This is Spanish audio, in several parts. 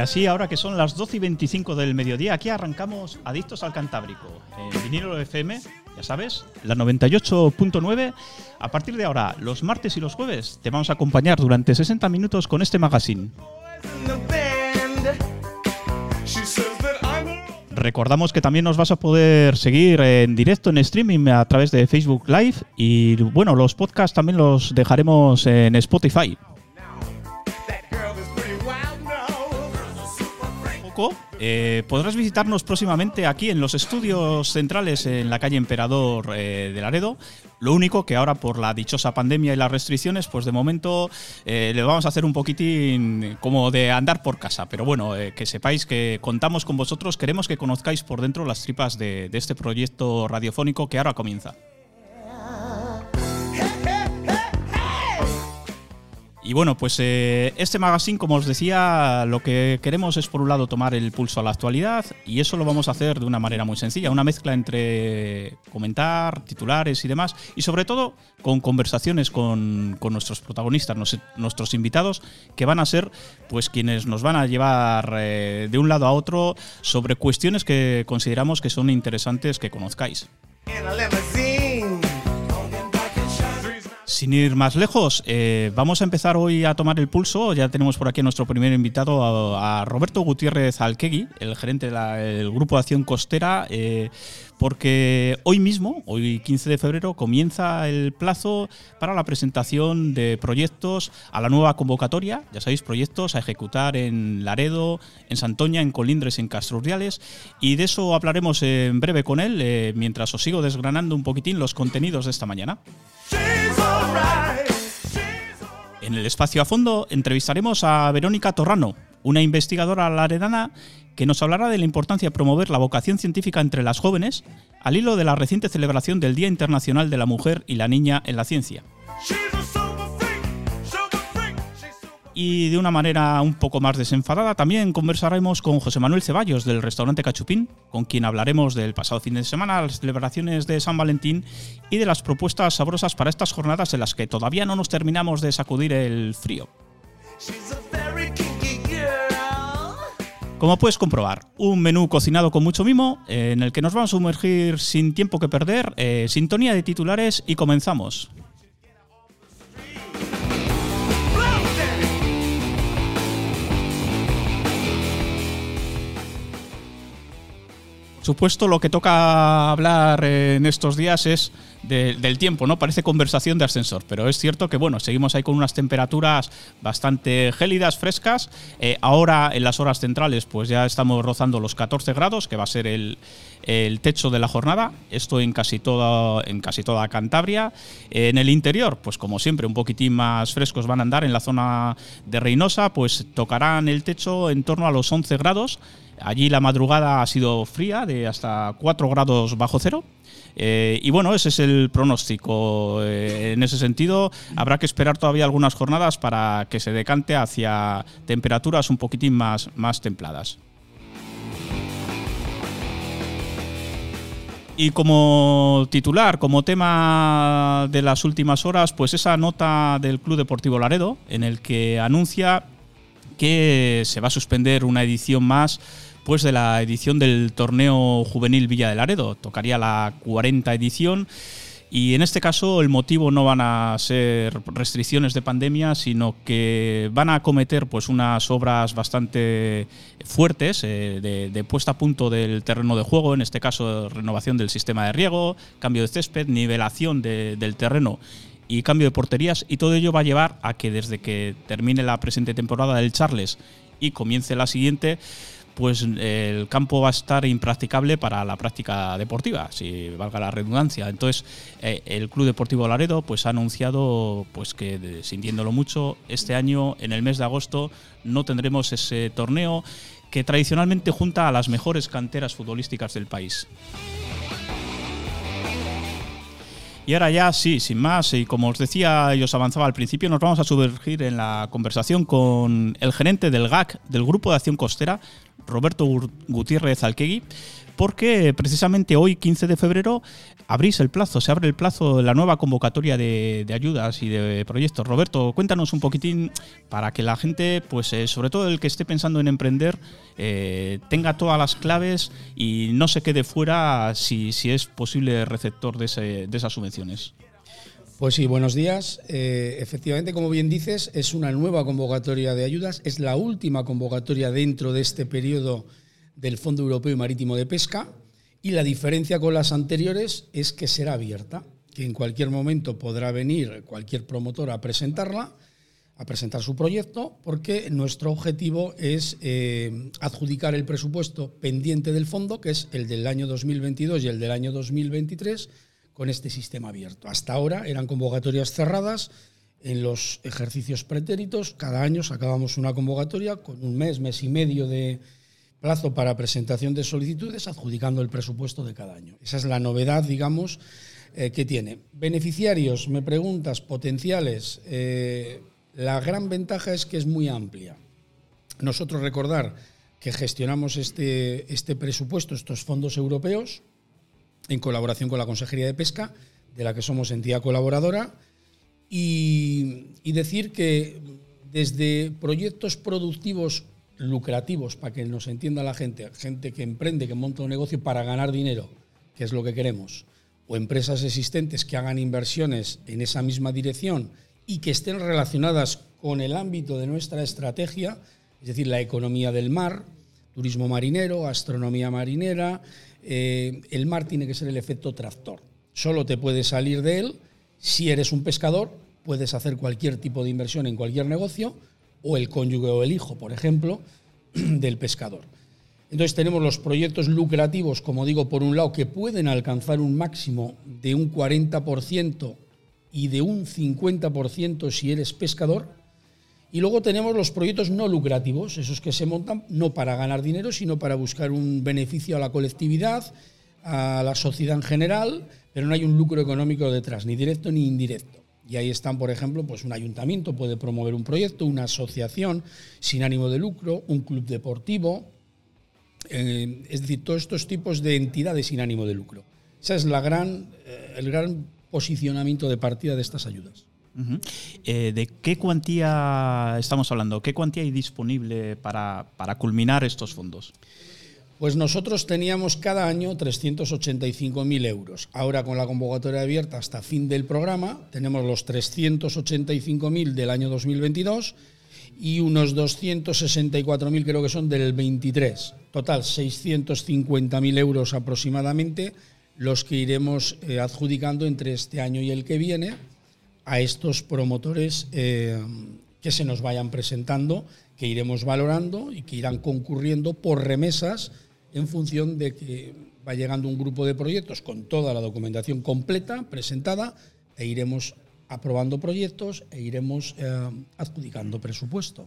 Así, ahora que son las 12 y 25 del mediodía, aquí arrancamos Adictos al Cantábrico, en vinilo FM, ya sabes, la 98.9. A partir de ahora, los martes y los jueves, te vamos a acompañar durante 60 minutos con este magazine. Recordamos que también nos vas a poder seguir en directo en streaming a través de Facebook Live y bueno, los podcasts también los dejaremos en Spotify. Eh, podrás visitarnos próximamente aquí en los estudios centrales en la calle Emperador eh, de Laredo. Lo único que ahora por la dichosa pandemia y las restricciones, pues de momento eh, le vamos a hacer un poquitín como de andar por casa. Pero bueno, que sepáis que contamos con vosotros, queremos que conozcáis por dentro las tripas de este proyecto radiofónico que ahora comienza. Y bueno, pues eh, este magazine, como os decía, lo que queremos es por un lado tomar el pulso a la actualidad y eso lo vamos a hacer de una manera muy sencilla, una mezcla entre comentar, titulares y demás, y sobre todo con conversaciones con, nuestros protagonistas, nuestros invitados, que van a ser pues quienes nos van a llevar eh, de un lado a otro sobre cuestiones que consideramos que son interesantes que conozcáis. Sin ir más lejos, eh, vamos a empezar hoy a tomar el pulso. Ya tenemos por aquí a nuestro primer invitado, a, Roberto Gutiérrez Alquegui, el gerente del Grupo Acción Costera, eh, porque hoy mismo, hoy 15 de febrero, comienza el plazo para la presentación de proyectos a la nueva convocatoria. Ya sabéis, proyectos a ejecutar en Laredo, en Santoña, en Colindres, en Castrurriales. Y de eso hablaremos en breve con él, eh, mientras os sigo desgranando un poquitín los contenidos de esta mañana. En el espacio a fondo entrevistaremos a Verónica Torrano, una investigadora laredana que nos hablará de la importancia de promover la vocación científica entre las jóvenes al hilo de la reciente celebración del Día Internacional de la Mujer y la Niña en la Ciencia. Y de una manera un poco más desenfadada, también conversaremos con José Manuel Ceballos del restaurante Cachupín, con quien hablaremos del pasado fin de semana, las celebraciones de San Valentín y de las propuestas sabrosas para estas jornadas en las que todavía no nos terminamos de sacudir el frío. Como puedes comprobar, un menú cocinado con mucho mimo, en el que nos vamos a sumergir sin tiempo que perder, eh, sintonía de titulares y comenzamos. Supuesto, lo que toca hablar en estos días es del tiempo, ¿no? Parece conversación de ascensor, pero es cierto que, bueno, seguimos ahí con unas temperaturas bastante gélidas, frescas. Eh, ahora, en las horas centrales, pues ya estamos rozando los 14 grados, que va a ser el, techo de la jornada. Esto en casi toda, en casi toda Cantabria. en el interior, pues como siempre, un poquitín más frescos van a andar. En la zona de Reynosa, pues tocarán el techo en torno a los 11 grados. Allí la madrugada ha sido fría, de hasta 4 grados bajo cero. Eh, y bueno, ese es el pronóstico. Eh, en ese sentido, habrá que esperar todavía algunas jornadas para que se decante hacia temperaturas un poquitín más, más templadas. Y como titular, como tema de las últimas horas, pues esa nota del Club Deportivo Laredo, en el que anuncia que se va a suspender una edición más pues de la edición del torneo juvenil Villa del Laredo. Tocaría la 40 edición. Y en este caso el motivo no van a ser restricciones de pandemia, sino que van a acometer pues unas obras bastante fuertes eh, de, puesta a punto del terreno de juego, en este caso renovación del sistema de riego, cambio de césped, nivelación del terreno y cambio de porterías. Y todo ello va a llevar a que desde que termine la presente temporada del Charles y comience la siguiente, pues el campo va a estar impracticable para la práctica deportiva, si valga la redundancia. Entonces, eh, el Club Deportivo Laredo pues, ha anunciado pues, que, sintiéndolo mucho, este año, en el mes de agosto, no tendremos ese torneo que tradicionalmente junta a las mejores canteras futbolísticas del país. Y ahora ya, sí, sin más, y como os decía y os avanzaba al principio, nos vamos a sumergir en la conversación con el gerente del GAC, del Grupo de Acción Costera, Roberto Gutiérrez Alquegui, porque precisamente hoy, 15 de febrero, abrís el plazo, se abre el plazo de la nueva convocatoria de, ayudas y de proyectos. Roberto, cuéntanos un poquitín para que la gente, pues eh, sobre todo el que esté pensando en emprender, eh, tenga todas las claves y no se quede fuera si, si es posible receptor de, de esas subvenciones. Pues sí, buenos días. Eh, efectivamente, como bien dices, es una nueva convocatoria de ayudas, es la última convocatoria dentro de este periodo del Fondo Europeo Marítimo de Pesca y la diferencia con las anteriores es que será abierta, que en cualquier momento podrá venir cualquier promotor a presentarla, a presentar su proyecto, porque nuestro objetivo es eh, adjudicar el presupuesto pendiente del fondo, que es el del año 2022 y el del año 2023 con este sistema abierto. Hasta ahora eran convocatorias cerradas en los ejercicios pretéritos. Cada año sacábamos una convocatoria con un mes, mes y medio de plazo para presentación de solicitudes, adjudicando el presupuesto de cada año. Esa es la novedad, digamos, eh, que tiene. Beneficiarios, me preguntas, potenciales. Eh, la gran ventaja es que es muy amplia. Nosotros recordar que gestionamos este, este presupuesto, estos fondos europeos, en colaboración con la Consejería de Pesca, de la que somos entidad colaboradora, y, decir que desde proyectos productivos lucrativos, para que nos entienda la gente, gente que emprende, que monta un negocio para ganar dinero, que es lo que queremos, o empresas existentes que hagan inversiones en esa misma dirección y que estén relacionadas con el ámbito de nuestra estrategia, es decir, la economía del mar, turismo marinero, astronomía marinera, eh, el mar tiene que ser el efecto tractor. Solo te puedes salir de él si eres un pescador, puedes hacer cualquier tipo de inversión en cualquier negocio, o el cónyuge o el hijo, por ejemplo, del pescador. Entonces tenemos los proyectos lucrativos, como digo, por un lado, que pueden alcanzar un máximo de un 40% y de un 50% si eres pescador, y luego tenemos los proyectos no lucrativos, esos que se montan no para ganar dinero, sino para buscar un beneficio a la colectividad, a la sociedad en general, pero no hay un lucro económico detrás, ni directo ni indirecto. Y ahí están, por ejemplo, pues un ayuntamiento puede promover un proyecto, una asociación sin ánimo de lucro, un club deportivo, eh, es decir, todos estos tipos de entidades sin ánimo de lucro. Ese es la gran, eh, el gran posicionamiento de partida de estas ayudas. Eh, ¿De qué cuantía estamos hablando? ¿Qué cuantía hay disponible para, culminar estos fondos? Pues nosotros teníamos cada año 385.000 euros. Ahora con la convocatoria abierta hasta fin del programa tenemos los 385.000 del año 2022 y unos 264.000 creo que son del 23. Total, 650.000 euros aproximadamente los que iremos eh, adjudicando entre este año y el que viene a estos promotores eh, que se nos vayan presentando, que iremos valorando y que irán concurriendo por remesas en función de que va llegando un grupo de proyectos con toda la documentación completa, presentada, e iremos aprobando proyectos e iremos eh, adjudicando presupuesto.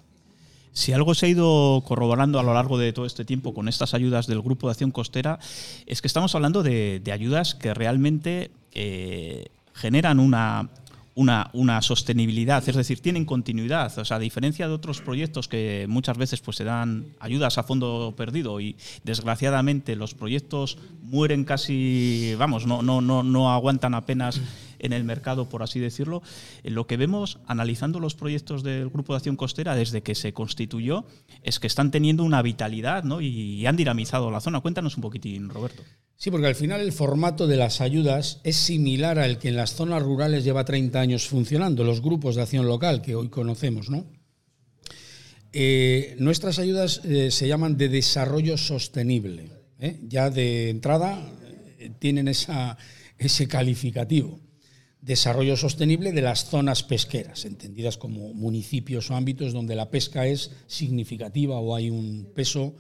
Si algo se ha ido corroborando a lo largo de todo este tiempo con estas ayudas del Grupo de Acción Costera, es que estamos hablando de, ayudas que realmente eh, generan una, una, una, sostenibilidad, es decir, tienen continuidad. O sea, a diferencia de otros proyectos que muchas veces pues, se dan ayudas a fondo perdido y desgraciadamente los proyectos mueren casi, vamos, no, no, no, no aguantan apenas en el mercado, por así decirlo. Lo que vemos analizando los proyectos del Grupo de Acción Costera desde que se constituyó es que están teniendo una vitalidad ¿no? y han dinamizado la zona. Cuéntanos un poquitín, Roberto. Sí, porque al final el formato de las ayudas es similar al que en las zonas rurales lleva 30 años funcionando, los grupos de acción local que hoy conocemos, ¿no? Eh, nuestras ayudas eh, se llaman de desarrollo sostenible. ¿eh? Ya de entrada tienen ese calificativo. Desarrollo sostenible de las zonas pesqueras, entendidas como municipios o ámbitos donde la pesca es significativa o hay un peso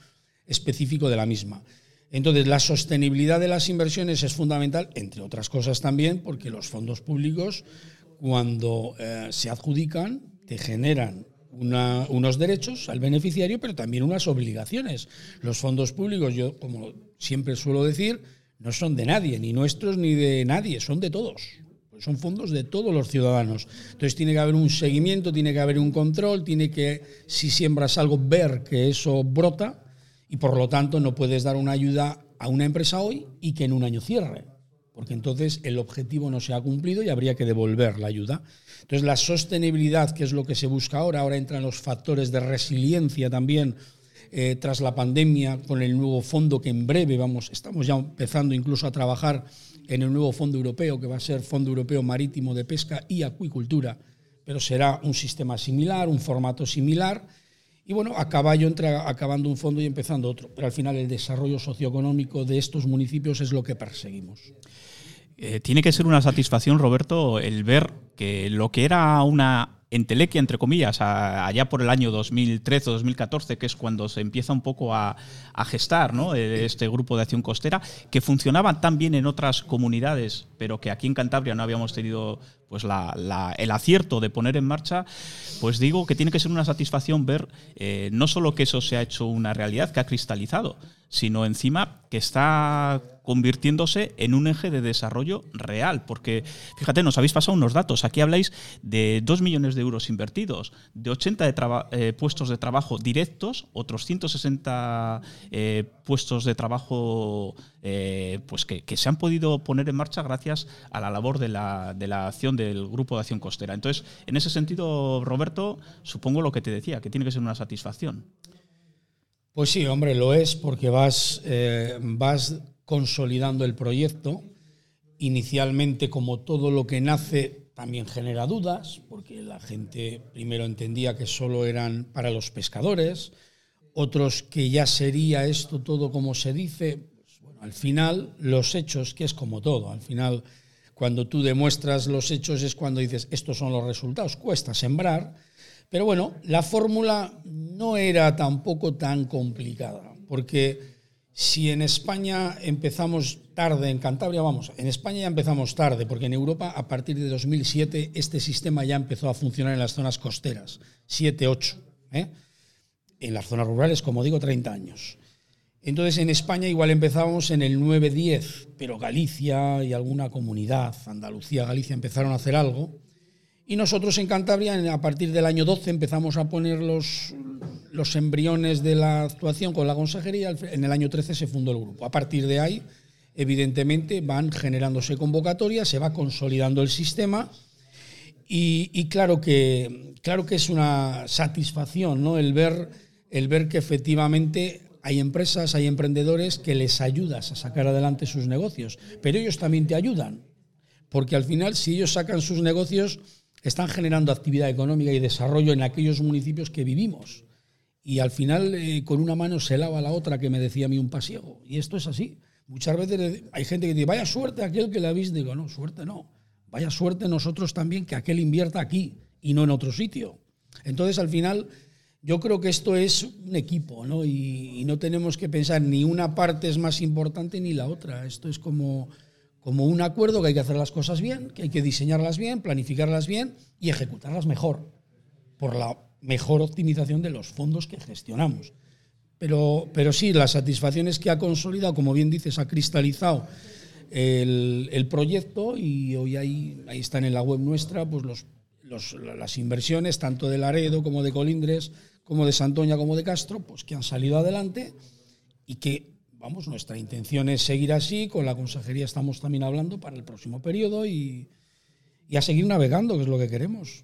específico de la misma. Entonces, la sostenibilidad de las inversiones es fundamental, entre otras cosas también, porque los fondos públicos, cuando eh, se adjudican, te generan unos derechos al beneficiario, pero también unas obligaciones. Los fondos públicos, yo como siempre suelo decir, no son de nadie, ni nuestros ni de nadie, son de todos. Son fondos de todos los ciudadanos. Entonces tiene que haber un seguimiento, tiene que haber un control, tiene que, si siembras algo, ver que eso brota Y por lo tanto no puedes dar una ayuda a una empresa hoy y que en un año cierre, porque entonces el objetivo no se ha cumplido y habría que devolver la ayuda. Entonces la sostenibilidad, que es lo que se busca ahora, ahora entran los factores de resiliencia también eh, tras la pandemia con el nuevo fondo que en breve vamos, estamos ya empezando incluso a trabajar en el nuevo fondo europeo, que va a ser Fondo Europeo Marítimo de Pesca y Acuicultura, pero será un sistema similar, un formato similar y bueno, a caballo entre acabando un fondo y empezando otro. Pero al final el desarrollo socioeconómico de estos municipios es lo que perseguimos. Eh, tiene que ser una satisfacción, Roberto, el ver que lo que era una entelequia, entre comillas, allá por el año 2013 o 2014, que es cuando se empieza un poco a, gestar ¿no? Eh, este grupo de acción costera, que funcionaba tan bien en otras comunidades, pero que aquí en Cantabria no habíamos tenido pues el acierto de poner en marcha, pues digo que tiene que ser una satisfacción ver eh, no solo que eso se ha hecho una realidad, que ha cristalizado, sino encima que está convirtiéndose en un eje de desarrollo real. Porque, fíjate, nos habéis pasado unos datos. Aquí habláis de 2 millones de euros invertidos, de 80 de eh, puestos de trabajo directos, otros 160 eh, puestos de trabajo eh, pues que, se han podido poner en marcha gracias a la labor de la, de la acción del Grupo de Acción Costera. Entonces, en ese sentido, Roberto, supongo lo que te decía, que tiene que ser una satisfacción. Pues sí, hombre, lo es porque vas, eh, vas consolidando el proyecto. Inicialmente, como todo lo que nace, también genera dudas, porque la gente primero entendía que solo eran para los pescadores, otros que ya sería esto todo como se dice. Pues, al final, los hechos, que es como todo, al final, cuando tú demuestras los hechos es cuando dices, estos son los resultados, cuesta sembrar pero bueno, la fórmula no era tampoco tan complicada, porque si en España empezamos tarde, en Cantabria, vamos, en España ya empezamos tarde, porque en Europa a partir de 2007 este sistema ya empezó a funcionar en las zonas costeras, 7, 8, ¿eh? en las zonas rurales, como digo, 30 años. Entonces en España igual empezábamos en el 9-10, pero Galicia y alguna comunidad, Andalucía, Galicia, empezaron a hacer algo. Y nosotros en Cantabria, a partir del año 12, empezamos a poner los, los embriones de la actuación con la consejería. En el año 13 se fundó el grupo. A partir de ahí, evidentemente, van generándose convocatorias, se va consolidando el sistema. Y, claro, que, claro que es una satisfacción ¿no? el, ver, el ver que efectivamente hay empresas, hay emprendedores que les ayudas a sacar adelante sus negocios, pero ellos también te ayudan, porque al final si ellos sacan sus negocios, están generando actividad económica y desarrollo en aquellos municipios que vivimos. Y al final, eh, con una mano se lava la otra, que me decía a mí un pasiego. Y esto es así. Muchas veces hay gente que dice, vaya suerte aquel que le habéis. Digo, no, suerte no. Vaya suerte nosotros también que aquel invierta aquí y no en otro sitio. Entonces, al final, yo creo que esto es un equipo, ¿no? Y, y no tenemos que pensar ni una parte es más importante ni la otra. Esto es como como un acuerdo que hay que hacer las cosas bien, que hay que diseñarlas bien, planificarlas bien y ejecutarlas mejor, por la mejor optimización de los fondos que gestionamos. Pero, pero sí, la satisfacción es que ha consolidado, como bien dices, ha cristalizado el, proyecto y hoy ahí, ahí están en la web nuestra pues los, las inversiones, tanto de Laredo como de Colindres, como de Santoña, como de Castro, pues que han salido adelante y que vamos, nuestra intención es seguir así, con la consejería estamos también hablando para el próximo periodo y, a seguir navegando, que es lo que queremos.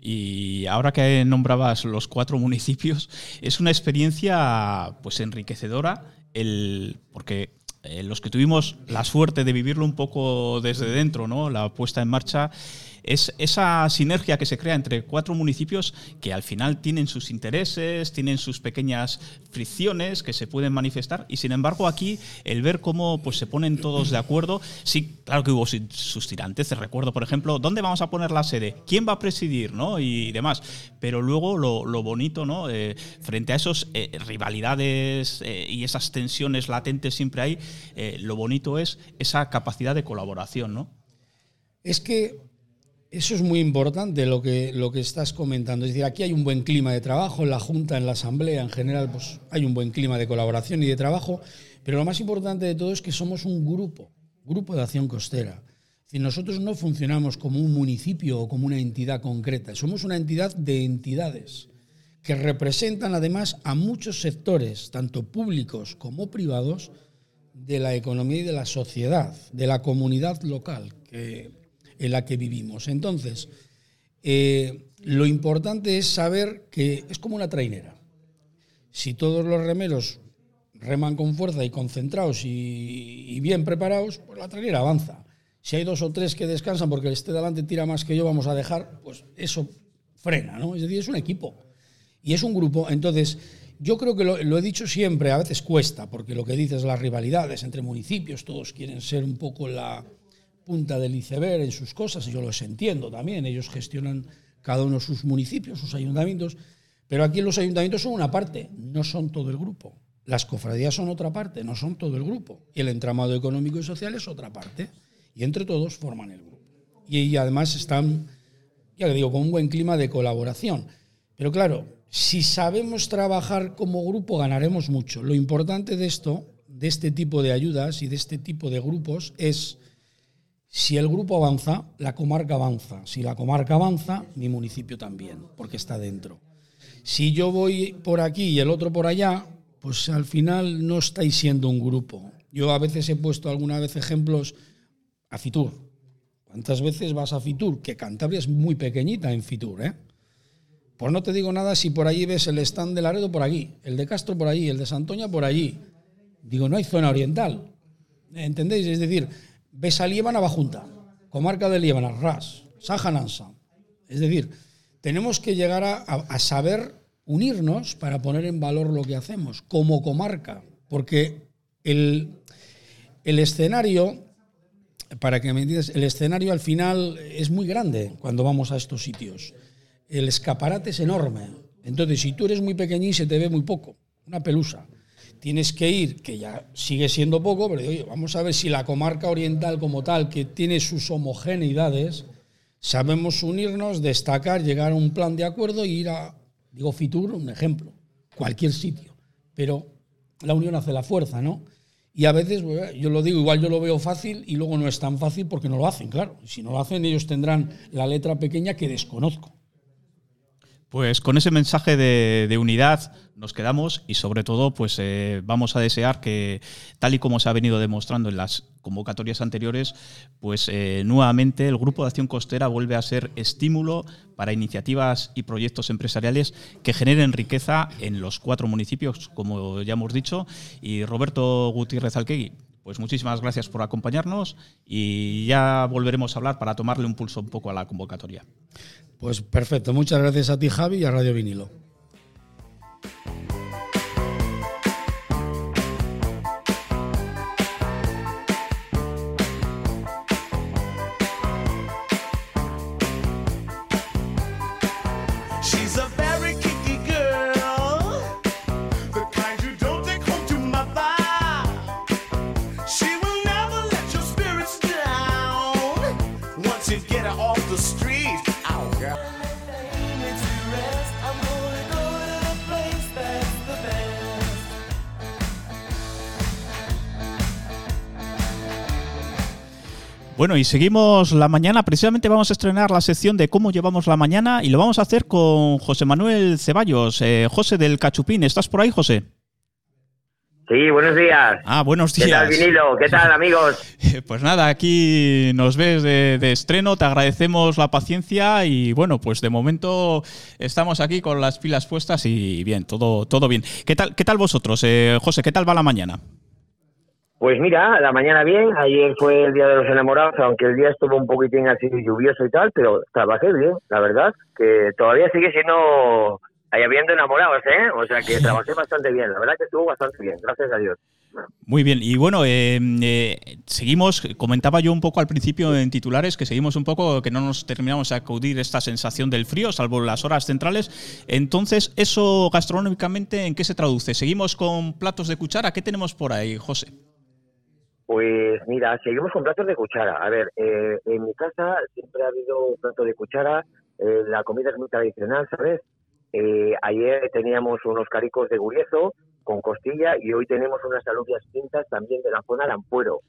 Y ahora que nombrabas los cuatro municipios, es una experiencia pues enriquecedora, el, porque eh, los que tuvimos la suerte de vivirlo un poco desde dentro, ¿no? la puesta en marcha, es esa sinergia que se crea entre cuatro municipios que al final tienen sus intereses, tienen sus pequeñas fricciones que se pueden manifestar y sin embargo aquí el ver cómo pues se ponen todos de acuerdo, sí, claro que hubo sus tirantes, recuerdo por ejemplo, ¿dónde vamos a poner la sede? ¿Quién va a presidir? ¿no? Y demás, pero luego lo, bonito, ¿no? Eh, frente a esas eh, rivalidades eh, y esas tensiones latentes siempre hay, lo bonito es esa capacidad de colaboración, ¿no? Es que eso es muy importante lo que, lo que estás comentando. Es decir, aquí hay un buen clima de trabajo, en la Junta, en la Asamblea, en general, pues hay un buen clima de colaboración y de trabajo, pero lo más importante de todo es que somos un grupo, grupo de acción costera. Es nosotros no funcionamos como un municipio o como una entidad concreta, somos una entidad de entidades que representan además a muchos sectores, tanto públicos como privados, de la economía y de la sociedad, de la comunidad local en la que vivimos. Entonces, eh, lo importante es saber que es como una trainera. Si todos los remeros reman con fuerza y concentrados y, bien preparados, pues la trainera avanza. Si hay dos o tres que descansan porque el esté delante tira más que yo, vamos a dejar, pues eso frena, ¿no? Es decir, es un equipo y es un grupo. Entonces, yo creo que lo, lo, he dicho siempre, a veces cuesta, porque lo que dices, las rivalidades entre municipios, todos quieren ser un poco la punta del iceberg en sus cosas, y yo los entiendo también, ellos gestionan cada uno sus municipios, sus ayuntamientos, pero aquí los ayuntamientos son una parte, no son todo el grupo. Las cofradías son otra parte, no son todo el grupo. Y el entramado económico y social es otra parte. Y entre todos forman el grupo. Y, además están, ya le digo, con un buen clima de colaboración. Pero claro, si sabemos trabajar como grupo, ganaremos mucho. Lo importante de esto, de este tipo de ayudas y de este tipo de grupos, es si el grupo avanza, la comarca avanza. Si la comarca avanza, mi municipio también, porque está dentro. Si yo voy por aquí y el otro por allá, pues al final no estáis siendo un grupo. Yo a veces he puesto alguna vez ejemplos a Fitur. ¿Cuántas veces vas a Fitur? Que Cantabria es muy pequeñita en Fitur, ¿eh? Pues no te digo nada si por allí ves el stand de Laredo por allí, el de Castro por allí, el de Santoña por allí. Digo, no hay zona oriental. ¿Entendéis? Es decir, ves a Líbana Bajunta, comarca de Líbana, Ras, Sajanansa. Es decir, tenemos que llegar a saber unirnos para poner en valor lo que hacemos como comarca, porque el, el escenario, para que me entiendas, el escenario al final es muy grande cuando vamos a estos sitios. El escaparate es enorme. Entonces, si tú eres muy pequeñín, se te ve muy poco, una pelusa. Tienes que ir, que ya sigue siendo poco, pero vamos a ver si la comarca oriental como tal, que tiene sus homogeneidades, sabemos unirnos, destacar, llegar a un plan de acuerdo e ir a, Digo Fitur, un ejemplo, cualquier sitio, pero la unión hace la fuerza, ¿no? Y a veces, pues, yo lo digo, igual yo lo veo fácil y luego no es tan fácil porque no lo hacen, claro. Si no lo hacen, ellos tendrán la letra pequeña que desconozco. Pues con ese mensaje de, unidad nos quedamos y sobre todo pues eh, vamos a desear que tal y como se ha venido demostrando en las convocatorias anteriores, pues eh, nuevamente el Grupo de Acción Costera vuelve a ser estímulo para iniciativas y proyectos empresariales que generen riqueza en los cuatro municipios, como ya hemos dicho. Y Roberto Gutiérrez Alquegui, pues muchísimas gracias por acompañarnos y ya volveremos a hablar para tomarle un pulso un poco a la convocatoria. Pues perfecto, muchas gracias a ti Javi y a Radio Vinilo. Bueno, y seguimos la mañana. Precisamente vamos a estrenar la sección de cómo llevamos la mañana y lo vamos a hacer con José Manuel Ceballos. Eh, José del Cachupín, ¿estás por ahí, José? Sí, buenos días. Ah, buenos días. ¿Qué tal, vinilo? ¿Qué tal, amigos? Pues nada, aquí nos ves de, estreno, te agradecemos la paciencia y bueno, pues de momento estamos aquí con las pilas puestas y bien, todo, todo bien. ¿Qué tal, qué tal vosotros, eh, José? ¿Qué tal va la mañana? Pues mira, la mañana bien, ayer fue el Día de los Enamorados, aunque el día estuvo un poquitín así lluvioso y tal, pero trabajé bien, la verdad, que todavía sigue siendo, ahí habiendo enamorados, ¿eh? O sea que trabajé bastante bien, la verdad que estuvo bastante bien, gracias a Dios. Muy bien, y bueno, eh, eh, seguimos, comentaba yo un poco al principio en titulares que seguimos un poco, que no nos terminamos de acudir esta sensación del frío, salvo las horas centrales. Entonces, ¿eso gastronómicamente en qué se traduce? ¿Seguimos con platos de cuchara? ¿Qué tenemos por ahí, José? Pues mira, seguimos con platos de cuchara. A ver, eh, en mi casa siempre ha habido un plato de cuchara. Eh, la comida es muy tradicional, ¿sabes? Eh, ayer teníamos unos caricos de guriezo con costilla y hoy tenemos unas alubias pintas también de la zona de Ampuero.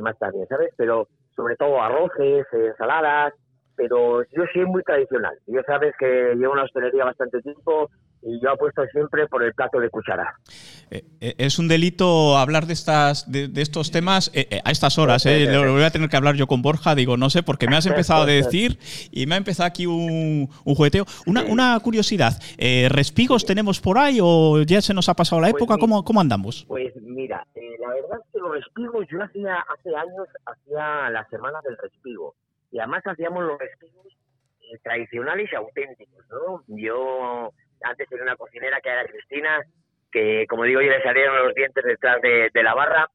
más también, ¿sabes? Pero sobre todo arroces, ensaladas, pero yo soy muy tradicional. Ya sabes que llevo una hostelería bastante tiempo y yo apuesto siempre por el plato de cuchara. Eh, eh, es un delito hablar de estas de, estos temas eh, a estas horas. Lo voy a tener que hablar yo con Borja, digo, no sé, porque me has empezado a decir y me ha empezado aquí un, un jugueteo. Una, una curiosidad, ¿respigos tenemos por ahí o ya se nos ha pasado la pues época? ¿Cómo, ¿Cómo andamos? Pues mira, la verdad es que los respigos yo hacía hace años, hacía la semana del respigo y además hacíamos los respigos tradicionales y auténticos, ¿no? Yo antes tenía una cocinera que era Cristina, que como digo yo le salieron los dientes detrás de, la barra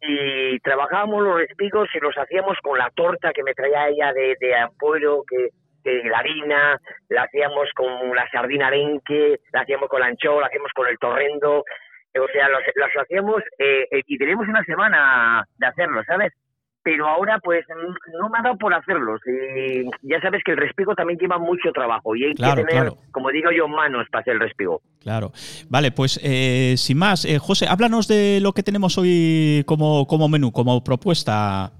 y trabajábamos los respigos y los hacíamos con la torta que me traía ella de, de apoyo, que, la harina, la hacíamos con la sardina arenque, la hacíamos con la anchoa, la hacíamos con el torrendo, o sea, las hacíamos eh, eh, y tenemos una semana de hacerlo, ¿sabes? Pero ahora pues no me ha dado por hacerlos. Y ya sabes que el respigo también lleva mucho trabajo y hay que tener, como digo yo, manos para hacer el respigo. Claro. Vale, pues eh, sin más, eh, José, háblanos de lo que tenemos hoy como, como menú, como propuesta.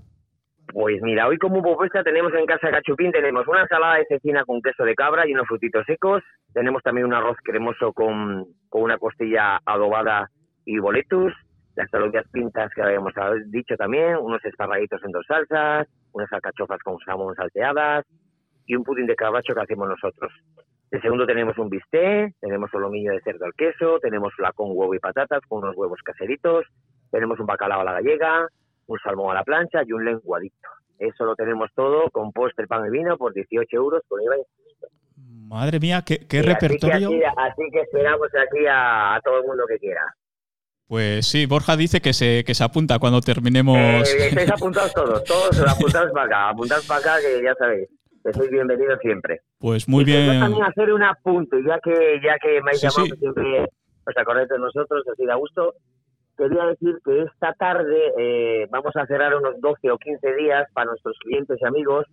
Pues mira, hoy como propuesta tenemos en casa Cachupín, tenemos una ensalada de cecina con queso de cabra y unos frutitos secos, tenemos también un arroz cremoso con, con una costilla adobada y boletus, las alubias pintas que habíamos dicho también, unos esparraguitos en dos salsas, unas alcachofas con jamón salteadas y un pudín de cabacho que hacemos nosotros. De segundo tenemos un bistec, tenemos solomillo de cerdo al queso, tenemos la con huevo y patatas con unos huevos caseritos, tenemos un bacalao a la gallega, un salmón a la plancha y un lenguadito. Eso lo tenemos todo con postre, pan y vino por 18 euros con IVA Madre mía, qué, repertorio. Así que, esperamos aquí a todo el mundo que quiera. Pues sí, Borja dice que se, que se apunta cuando terminemos. Eh, estáis apuntados todos, todos apuntados para acá, apuntados para acá, que ya sabéis, que sois bienvenidos siempre. Pues muy bien. también hacer un apunte, ya que, ya que me habéis llamado, siempre os acordáis de nosotros, así da gusto. Quería decir que esta tarde eh, vamos a cerrar unos 12 o 15 días para nuestros clientes y amigos,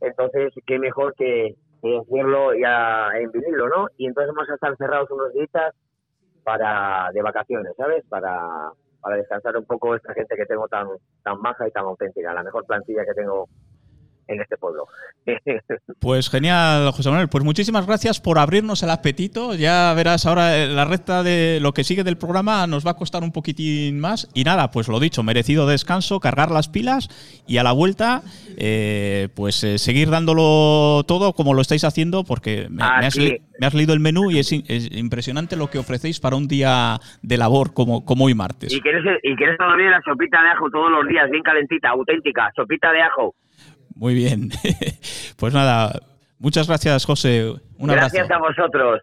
entonces qué mejor que, hacerlo ya en vinilo, ¿no? Y entonces vamos a estar cerrados unos días para de vacaciones, ¿sabes? Para, para descansar un poco esta gente que tengo tan tan maja y tan auténtica, la mejor plantilla que tengo en este pueblo. Pues genial, José Manuel. Pues muchísimas gracias por abrirnos el apetito. Ya verás ahora eh, la recta de lo que sigue del programa nos va a costar un poquitín más. Y nada, pues lo dicho, merecido descanso, cargar las pilas y a la vuelta, eh, pues eh, seguir dándolo todo como lo estáis haciendo, porque me, has, leído el menú y es, impresionante lo que ofrecéis para un día de labor como, como hoy martes. Y quieres, y quieres todavía la sopita de ajo todos los días, bien calentita, auténtica, sopita de ajo. Muy bien. Pues nada, muchas gracias, José. Gracias a vosotros.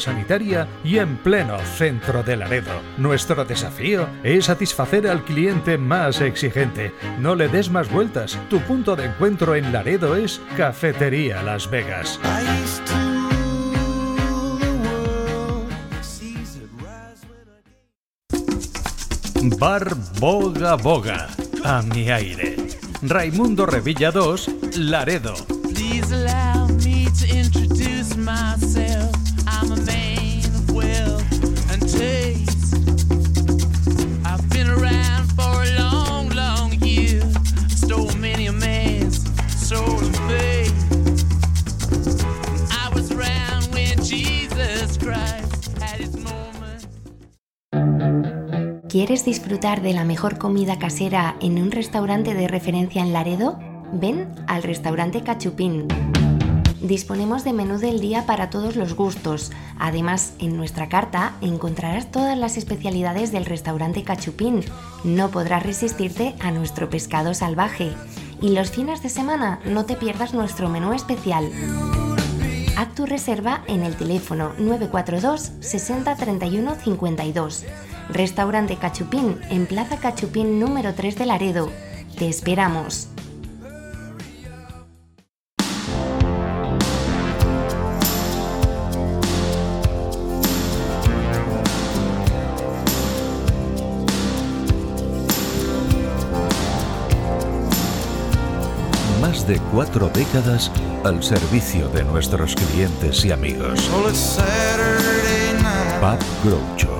sanitaria y en pleno centro de Laredo. Nuestro desafío es satisfacer al cliente más exigente. No le des más vueltas. Tu punto de encuentro en Laredo es Cafetería Las Vegas. Bar Boga Boga. A mi aire. Raimundo Revilla 2, Laredo. ¿Quieres disfrutar de la mejor comida casera en un restaurante de referencia en Laredo? Ven al restaurante Cachupín Disponemos de menú del día para todos los gustos. Además, en nuestra carta encontrarás todas las especialidades del restaurante Cachupín. No podrás resistirte a nuestro pescado salvaje. Y los fines de semana no te pierdas nuestro menú especial. Haz tu reserva en el teléfono 942 60 31 52. Restaurante Cachupín en Plaza Cachupín número 3 de Laredo. Te esperamos. Más de cuatro décadas al servicio de nuestros clientes y amigos. Pub Groucho,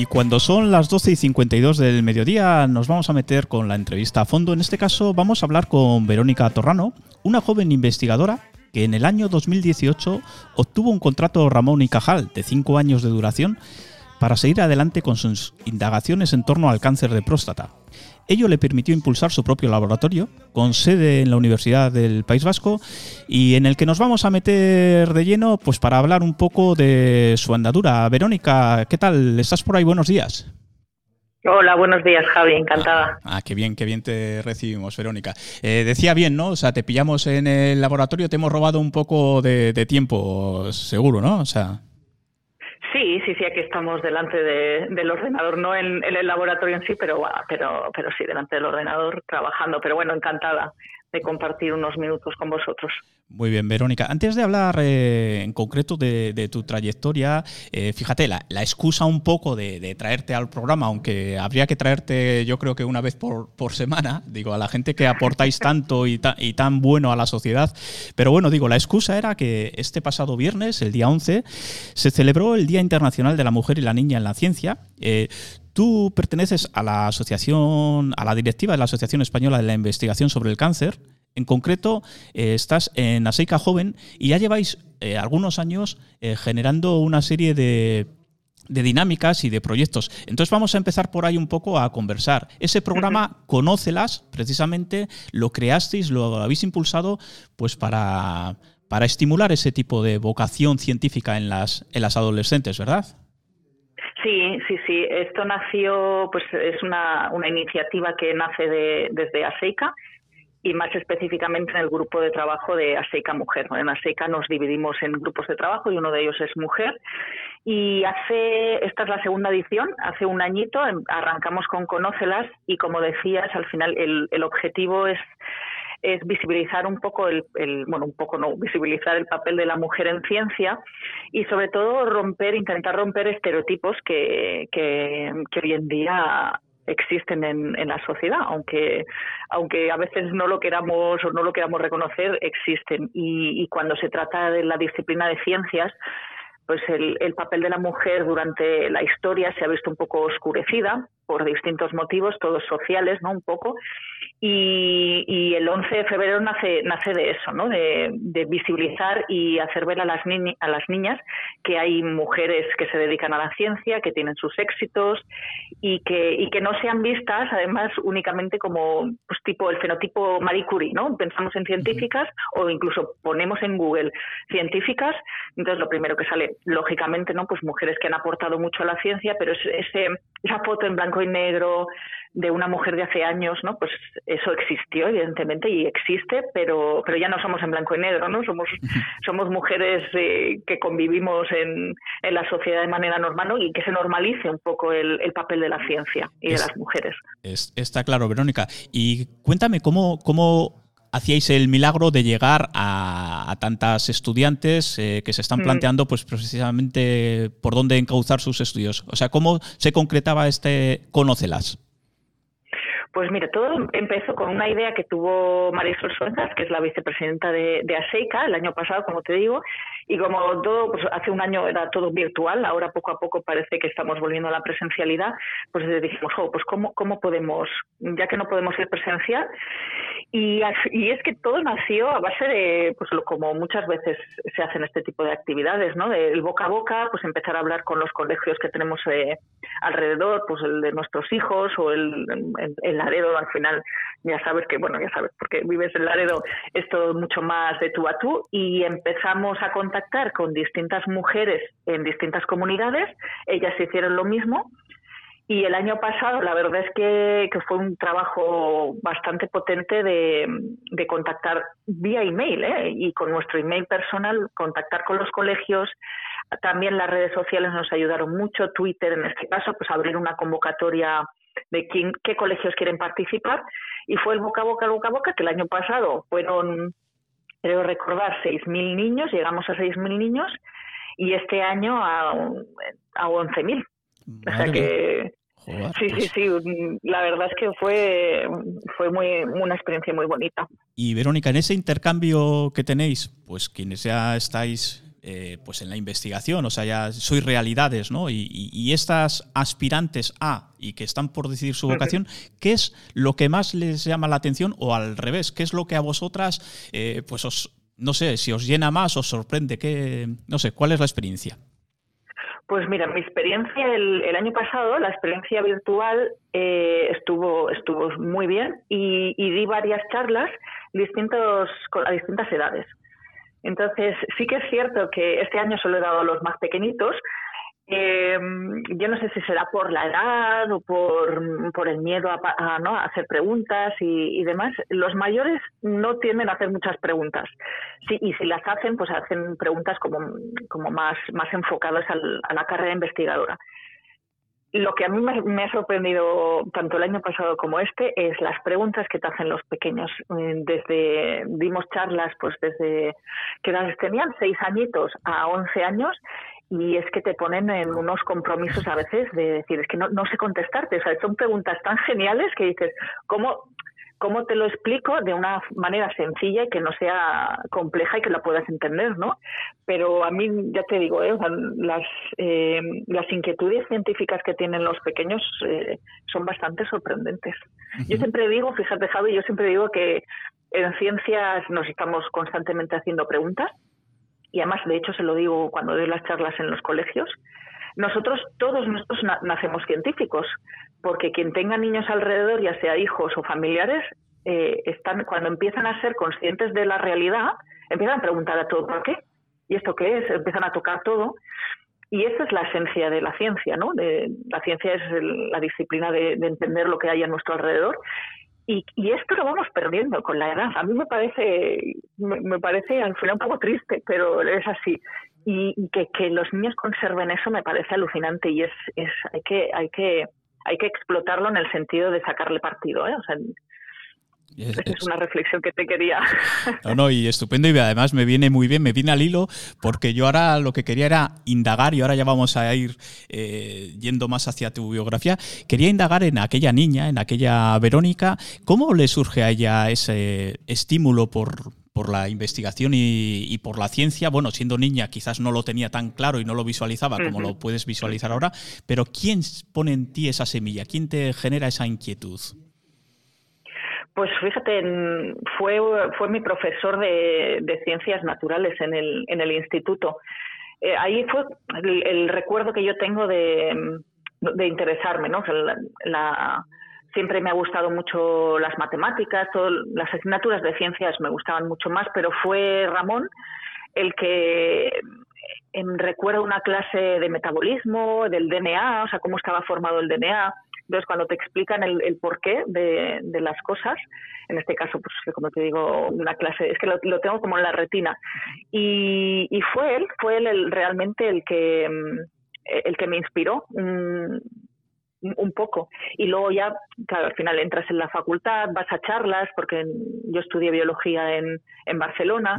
Y cuando son las 12 y 52 del mediodía nos vamos a meter con la entrevista a fondo. En este caso vamos a hablar con Verónica Torrano, una joven investigadora que en el año 2018 obtuvo un contrato Ramón y Cajal de 5 años de duración para seguir adelante con sus indagaciones en torno al cáncer de próstata. Ello le permitió impulsar su propio laboratorio, con sede en la Universidad del País Vasco, y en el que nos vamos a meter de lleno pues para hablar un poco de su andadura. Verónica, ¿qué tal? ¿Estás por ahí? Buenos días. Hola, buenos días, Javi, encantada. Ah, ah qué bien, qué bien te recibimos, Verónica. Eh, decía bien, ¿no? O sea, te pillamos en el laboratorio, te hemos robado un poco de, de tiempo, seguro, ¿no? O sea. Sí, sí, sí, aquí estamos delante del ordenador, no en, el laboratorio en sí, pero, pero, pero sí, delante del ordenador trabajando. Pero bueno, encantada de compartir unos minutos con vosotros. Muy bien, Verónica. Antes de hablar eh, en concreto de, tu trayectoria, eh, fíjate, la, excusa un poco de, traerte al programa, aunque habría que traerte yo creo que una vez por, por semana, digo, a la gente que aportáis tanto y, y, tan bueno a la sociedad. Pero bueno, digo, la excusa era que este pasado viernes, el día 11, se celebró el Día Internacional de la Mujer y la Niña en la Ciencia. Eh, Tú perteneces a la asociación, a la directiva de la Asociación Española de la Investigación sobre el Cáncer. En concreto, eh, estás en Aseica Joven y ya lleváis eh, algunos años eh, generando una serie de, dinámicas y de proyectos. Entonces vamos a empezar por ahí un poco a conversar. Ese programa, Conócelas, precisamente lo creasteis, lo habéis impulsado pues para, para estimular ese tipo de vocación científica en las, en las adolescentes, ¿verdad? Sí, sí, sí. Esto nació, pues es una, una iniciativa que nace de, desde ASEICA y más específicamente en el grupo de trabajo de ASEICA Mujer. En ASEICA nos dividimos en grupos de trabajo y uno de ellos es mujer. Y hace, esta es la segunda edición, hace un añito em, arrancamos con Conócelas y como decías, al final el, el objetivo es es visibilizar un poco el, bueno, un poco no, visibilizar el papel de la mujer en ciencia y sobre todo romper, intentar romper estereotipos que, que, hoy en día existen en, en, la sociedad, aunque, aunque a veces no lo queramos o no lo queramos reconocer, existen. Y, y cuando se trata de la disciplina de ciencias, pues el, el, papel de la mujer durante la historia se ha visto un poco oscurecida por distintos motivos, todos sociales, ¿no? Un poco. Y, y el 11 de febrero nace, nace de eso, ¿no? De, de visibilizar y hacer ver a las, a las niñas que hay mujeres que se dedican a la ciencia, que tienen sus éxitos y que, y que no sean vistas, además, únicamente como pues, tipo el fenotipo Marie Curie, ¿no? Pensamos en científicas o incluso ponemos en Google científicas, entonces lo primero que sale, lógicamente, ¿no? Pues mujeres que han aportado mucho a la ciencia, pero ese, esa foto en blanco y negro de una mujer de hace años, ¿no? Pues eso existió, evidentemente, y existe, pero, pero ya no somos en blanco y negro, ¿no? Somos, somos mujeres eh, que convivimos en, en, la sociedad de manera normal ¿no? y que se normalice un poco el, el papel de la ciencia y de las mujeres. está claro, Verónica. Y cuéntame, ¿cómo, cómo hacíais el milagro de llegar a, tantas estudiantes eh, que se están mm. planteando pues precisamente por dónde encauzar sus estudios. O sea, ¿cómo se concretaba este Conócelas? Pues mire, todo empezó con una idea que tuvo Marisol Suenzas, que es la vicepresidenta de, de ASEICA, el año pasado, como te digo, y como todo, pues hace un año era todo virtual, ahora poco a poco parece que estamos volviendo a la presencialidad, pues dijimos, oh, pues cómo, cómo podemos, ya que no podemos ir presencial, y, y, es que todo nació a base de, pues como muchas veces se hacen este tipo de actividades, ¿no? Del boca a boca, pues empezar a hablar con los colegios que tenemos eh, alrededor, pues el de nuestros hijos o el, el, Laredo, al final ya sabes que, bueno, ya sabes, porque vives en Laredo, es todo mucho más de tú a tú y empezamos a contactar con distintas mujeres en distintas comunidades, ellas hicieron lo mismo y el año pasado, la verdad es que, fue un trabajo bastante potente de, contactar vía email ¿eh? y con nuestro email personal, contactar con los colegios. También las redes sociales nos ayudaron mucho, Twitter en este caso, pues abrir una convocatoria de quién, qué colegios quieren participar. Y fue el boca a boca, el boca a boca, que el año pasado fueron, creo recordar, 6.000 niños, llegamos a 6.000 niños, y este año a, a 11.000. O sea que sí, sí, pues sí. La verdad es que fue, fue muy, una experiencia muy bonita. Y Verónica, en ese intercambio que tenéis, pues quienes ya estáis eh, pues en la investigación, o sea, ya sois realidades, ¿no? Y, estas aspirantes a y que están por decidir su vocación, ¿qué es lo que más les llama la atención o al revés? ¿Qué es lo que a vosotras, eh, pues os, no sé, si os llena más, os sorprende? ¿Qué, no sé, ¿cuál es la experiencia? Pues mira, mi experiencia el, año pasado, la experiencia virtual eh, estuvo estuvo muy bien y, di varias charlas distintos a distintas edades. Entonces sí que es cierto que este año solo he dado a los más pequeñitos, eh, yo no sé si será por la edad o por, el miedo a, ¿no? a hacer preguntas y, demás. Los mayores no tienden a hacer muchas preguntas. Sí, y si las hacen, pues hacen preguntas como, más, enfocadas a la carrera investigadora. Lo que a mí me, ha sorprendido tanto el año pasado como este es las preguntas que te hacen los pequeños. Eh, desde dimos charlas, pues desde que tenían seis añitos a once años y es que te ponen en unos compromisos a veces de decir, es que no, no sé contestarte, o sea, son preguntas tan geniales que dices, ¿cómo, ¿cómo te lo explico de una manera sencilla y que no sea compleja y que la puedas entender, ¿no? Pero a mí, ya te digo, ¿eh? las, eh, las inquietudes científicas que tienen los pequeños eh, son bastante sorprendentes. Yo siempre digo, fíjate Javi, yo siempre digo que en ciencias nos estamos constantemente haciendo preguntas, y además de hecho se lo digo cuando doy las charlas en los colegios, nosotros todos nosotros nacemos científicos, porque quien tenga niños alrededor, ya sea hijos o familiares, eh, están cuando empiezan a ser conscientes de la realidad, empiezan a preguntar a todo por qué y esto qué es, empiezan a tocar todo. Y esa es la esencia de la ciencia, ¿no? De, la ciencia es la disciplina de, de, entender lo que hay a nuestro alrededor y, esto lo vamos perdiendo con la edad. A mí me parece, me, parece al final un poco triste, pero es así. Y, que, que, los niños conserven eso me parece alucinante y es, es hay que, hay que, hay que explotarlo en el sentido de sacarle partido. ¿eh? O sea, es, es, una reflexión que te quería. No, no, y estupendo y además me viene muy bien, me viene al hilo porque yo ahora lo que quería era indagar y ahora ya vamos a ir eh, yendo más hacia tu biografía. Quería indagar en aquella niña, en aquella Verónica, ¿cómo le surge a ella ese estímulo por, por la investigación y, por la ciencia. Bueno, siendo niña quizás no lo tenía tan claro y no lo visualizaba como lo puedes visualizar ahora, pero ¿quién pone en ti esa semilla? ¿Quién te genera esa inquietud? Pues fíjate, fue, fue mi profesor de, ciencias naturales en el, en el instituto. Eh, ahí fue el, recuerdo que yo tengo de, de interesarme, ¿no? la, siempre me ha gustado mucho las matemáticas, las asignaturas de ciencias me gustaban mucho más, pero fue Ramón el que em, recuerda una clase de metabolismo, del DNA, o sea, cómo estaba formado el DNA, entonces, cuando te explican el, el porqué de, las cosas, en este caso, pues como te digo, una clase, es que lo, tengo como en la retina. Y, y, fue él, fue él el, realmente el que, mm, el que me inspiró. Un poco. Y luego ya, claro, al final entras en la facultad, vas a charlas, porque yo estudié biología en, en Barcelona,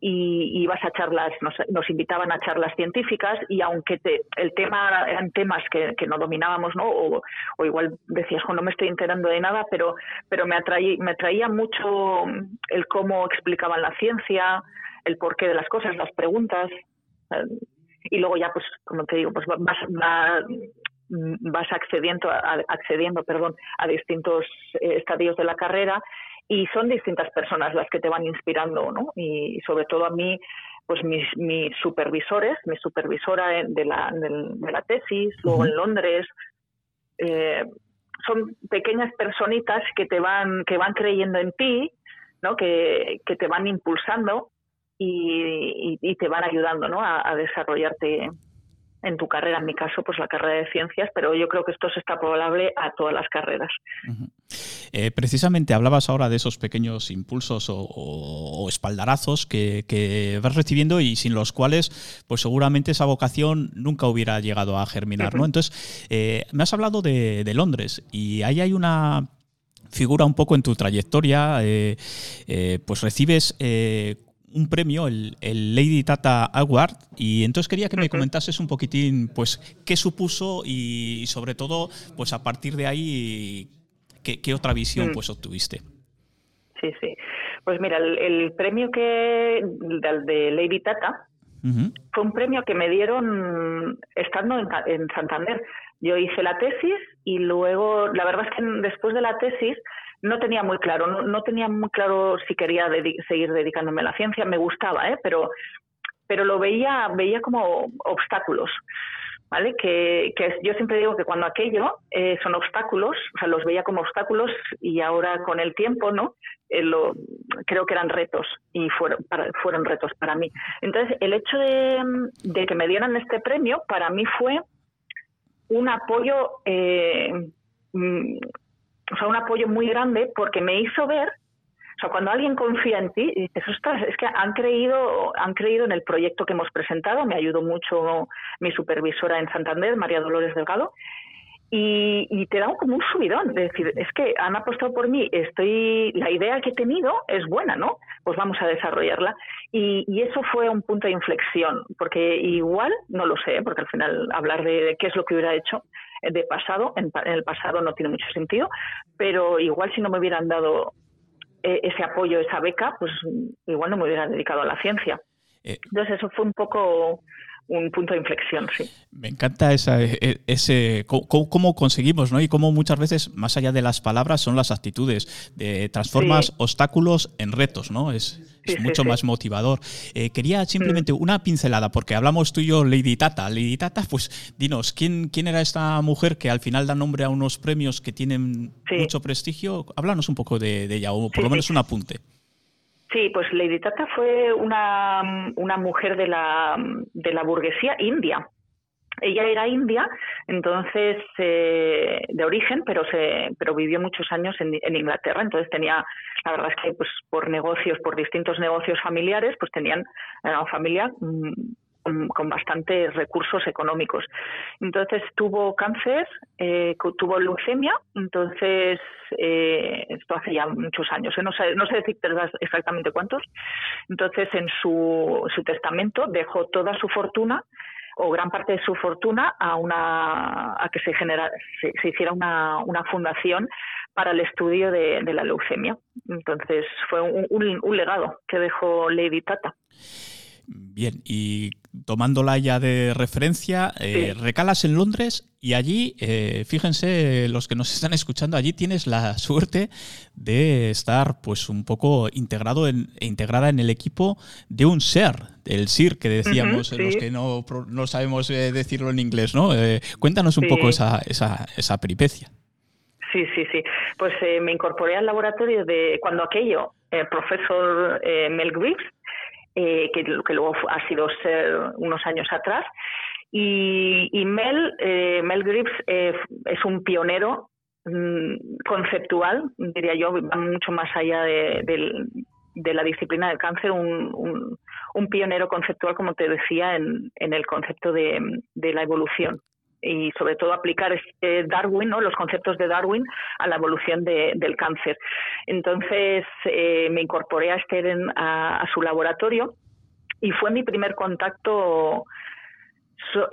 y, vas a charlas, nos, invitaban a charlas científicas, y aunque te, el tema eran temas que, que no dominábamos, ¿no? O, o igual decías, no me estoy enterando de nada, pero, pero me, atraí, me atraía mucho el cómo explicaban la ciencia, el porqué de las cosas, las preguntas. Y luego ya, pues, como te digo, pues vas, vas, vas accediendo, a, accediendo perdón, a distintos eh, estadios de la carrera y son distintas personas las que te van inspirando, ¿no? Y sobre todo a mí, pues mis, mis supervisores, mi supervisora de la, de la tesis, luego en Londres, eh, son pequeñas personitas que te van, que van creyendo en ti, ¿no? que, que te van impulsando y, y, te van ayudando ¿no? a desarrollarte en tu carrera, en mi caso, pues la carrera de ciencias, pero yo creo que esto es extrapolable a todas las carreras. Eh, precisamente hablabas ahora de esos pequeños impulsos o, espaldarazos que, vas recibiendo y sin los cuales, pues seguramente esa vocación nunca hubiera llegado a germinar, ¿no? Entonces, eh, me has hablado de, Londres y ahí hay una figura un poco en tu trayectoria, eh, pues recibes un premio, el, Lady Tata Award, y entonces quería que me comentases un poquitín, pues, qué supuso y, sobre todo, pues, a partir de ahí, qué, otra visión, mm. pues, obtuviste. Sí, sí. Pues mira, el, premio que de Lady Tata fue un premio que me dieron estando en, en Santander. Yo hice la tesis y luego, la verdad es que después de la tesis no tenía muy claro, no, tenía muy claro si quería seguir dedicándome a la ciencia, me gustaba, ¿eh? pero, pero lo veía, veía como obstáculos. ¿Vale? Que, que yo siempre digo que cuando aquello eh, son obstáculos, o sea, los veía como obstáculos y ahora con el tiempo, ¿no? Eh, creo que eran retos y fueron, fueron retos para mí. Entonces, el hecho de, de, que me dieran este premio para mí fue un apoyo eh, mm, o sea, un apoyo muy grande porque me hizo ver, o sea, cuando alguien confía en ti, dices, ostras, es que han creído, han creído en el proyecto que hemos presentado, me ayudó mucho mi supervisora en Santander, María Dolores Delgado, y, te da como un subidón, de decir, es que han apostado por mí, estoy, la idea que he tenido es buena, ¿no? Pues vamos a desarrollarla. Y, eso fue un punto de inflexión, porque igual, no lo sé, porque al final hablar de qué es lo que hubiera hecho, de pasado, en, el pasado no tiene mucho sentido, pero igual si no me hubieran dado eh, ese apoyo, esa beca, pues igual no me hubieran dedicado a la ciencia. Eh, Entonces eso fue un poco un punto de inflexión, sí. Me encanta esa, e, e, ese cómo, conseguimos, ¿no? Y cómo muchas veces, más allá de las palabras, son las actitudes. De, transformas obstáculos en retos, ¿no? Es, mucho más motivador. Eh, quería simplemente mm. una pincelada, porque hablamos tú y yo, Lady Tata. Lady Tata, pues dinos, ¿quién, quién era esta mujer que al final da nombre a unos premios que tienen mucho prestigio? Háblanos un poco de, de ella, o por lo menos un apunte. Sí, pues Lady Tata fue una, una mujer de la, de la burguesía india. Ella era india, entonces eh, de origen, pero se, pero vivió muchos años en, Inglaterra. Entonces tenía, la verdad es que pues por negocios, por distintos negocios familiares, pues tenían una familia con, bastantes recursos económicos. Entonces tuvo cáncer, eh, tuvo leucemia, entonces eh, esto hace ya muchos años, ¿eh? no, sé, no sé decir exactamente cuántos. Entonces en su, su testamento dejó toda su fortuna o gran parte de su fortuna a una a que se genera se, hiciera una, una fundación para el estudio de, la leucemia. Entonces fue un, un legado que dejó Lady Tata. Bien, y tomándola ya de referencia, eh, recalas en Londres y allí, eh, fíjense los que nos están escuchando, allí tienes la suerte de estar pues un poco integrado en, integrada en el equipo de un SER, el SIR que decíamos, los que no, no sabemos eh, decirlo en inglés, ¿no? cuéntanos un poco esa, esa, esa peripecia. Sí, sí, sí. Pues me incorporé al laboratorio de cuando aquello, el profesor Mel Griggs, eh, que, que, luego ha sido ser unos años atrás. Y, Mel, eh, Mel Grips eh, es un pionero mm, conceptual, diría yo, va mucho más allá de, la disciplina del cáncer, un, un, pionero conceptual, como te decía, en, en el concepto de, de la evolución. Y sobre todo aplicar este Darwin, ¿no? los conceptos de Darwin a la evolución del cáncer. Entonces eh, me incorporé a Esther a, su laboratorio y fue mi primer contacto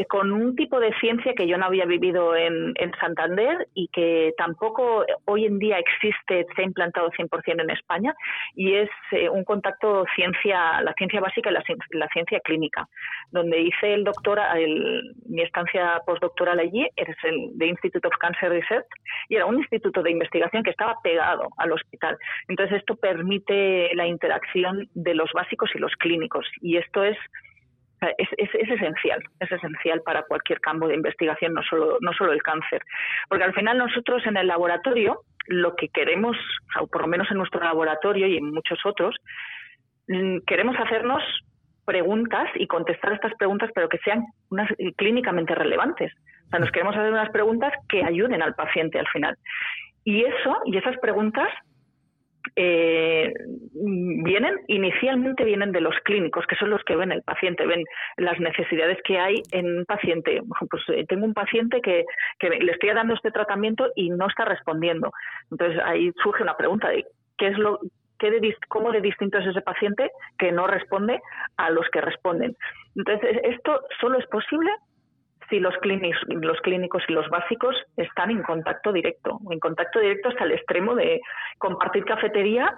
con un tipo de ciencia que yo no había vivido en, Santander y que tampoco hoy en día existe, se ha implantado 100% en España, y es eh, un contacto ciencia, la ciencia básica y la, ciencia clínica, donde hice el doctora, mi estancia postdoctoral allí, es el de Institute of Cancer Research, y era un instituto de investigación que estaba pegado al hospital. Entonces esto permite la interacción de los básicos y los clínicos, y esto es es, es, esencial, es esencial para cualquier campo de investigación, no solo, no solo el cáncer. Porque al final nosotros en el laboratorio lo que queremos, o por lo menos en nuestro laboratorio y en muchos otros, mm, queremos hacernos preguntas y contestar estas preguntas, pero que sean unas clínicamente relevantes. O sea, nos queremos hacer unas preguntas que ayuden al paciente al final. Y eso, y esas preguntas eh, vienen, inicialmente vienen de los clínicos, que son los que ven el paciente, ven las necesidades que hay en un paciente. Pues eh, tengo un paciente que, que le estoy dando este tratamiento y no está respondiendo. Entonces ahí surge una pregunta de qué es lo, qué de, cómo de distinto es ese paciente que no responde a los que responden. Entonces, esto solo es posible si los clínicos, los clínicos y los básicos están en contacto directo, en contacto directo hasta el extremo de compartir cafetería.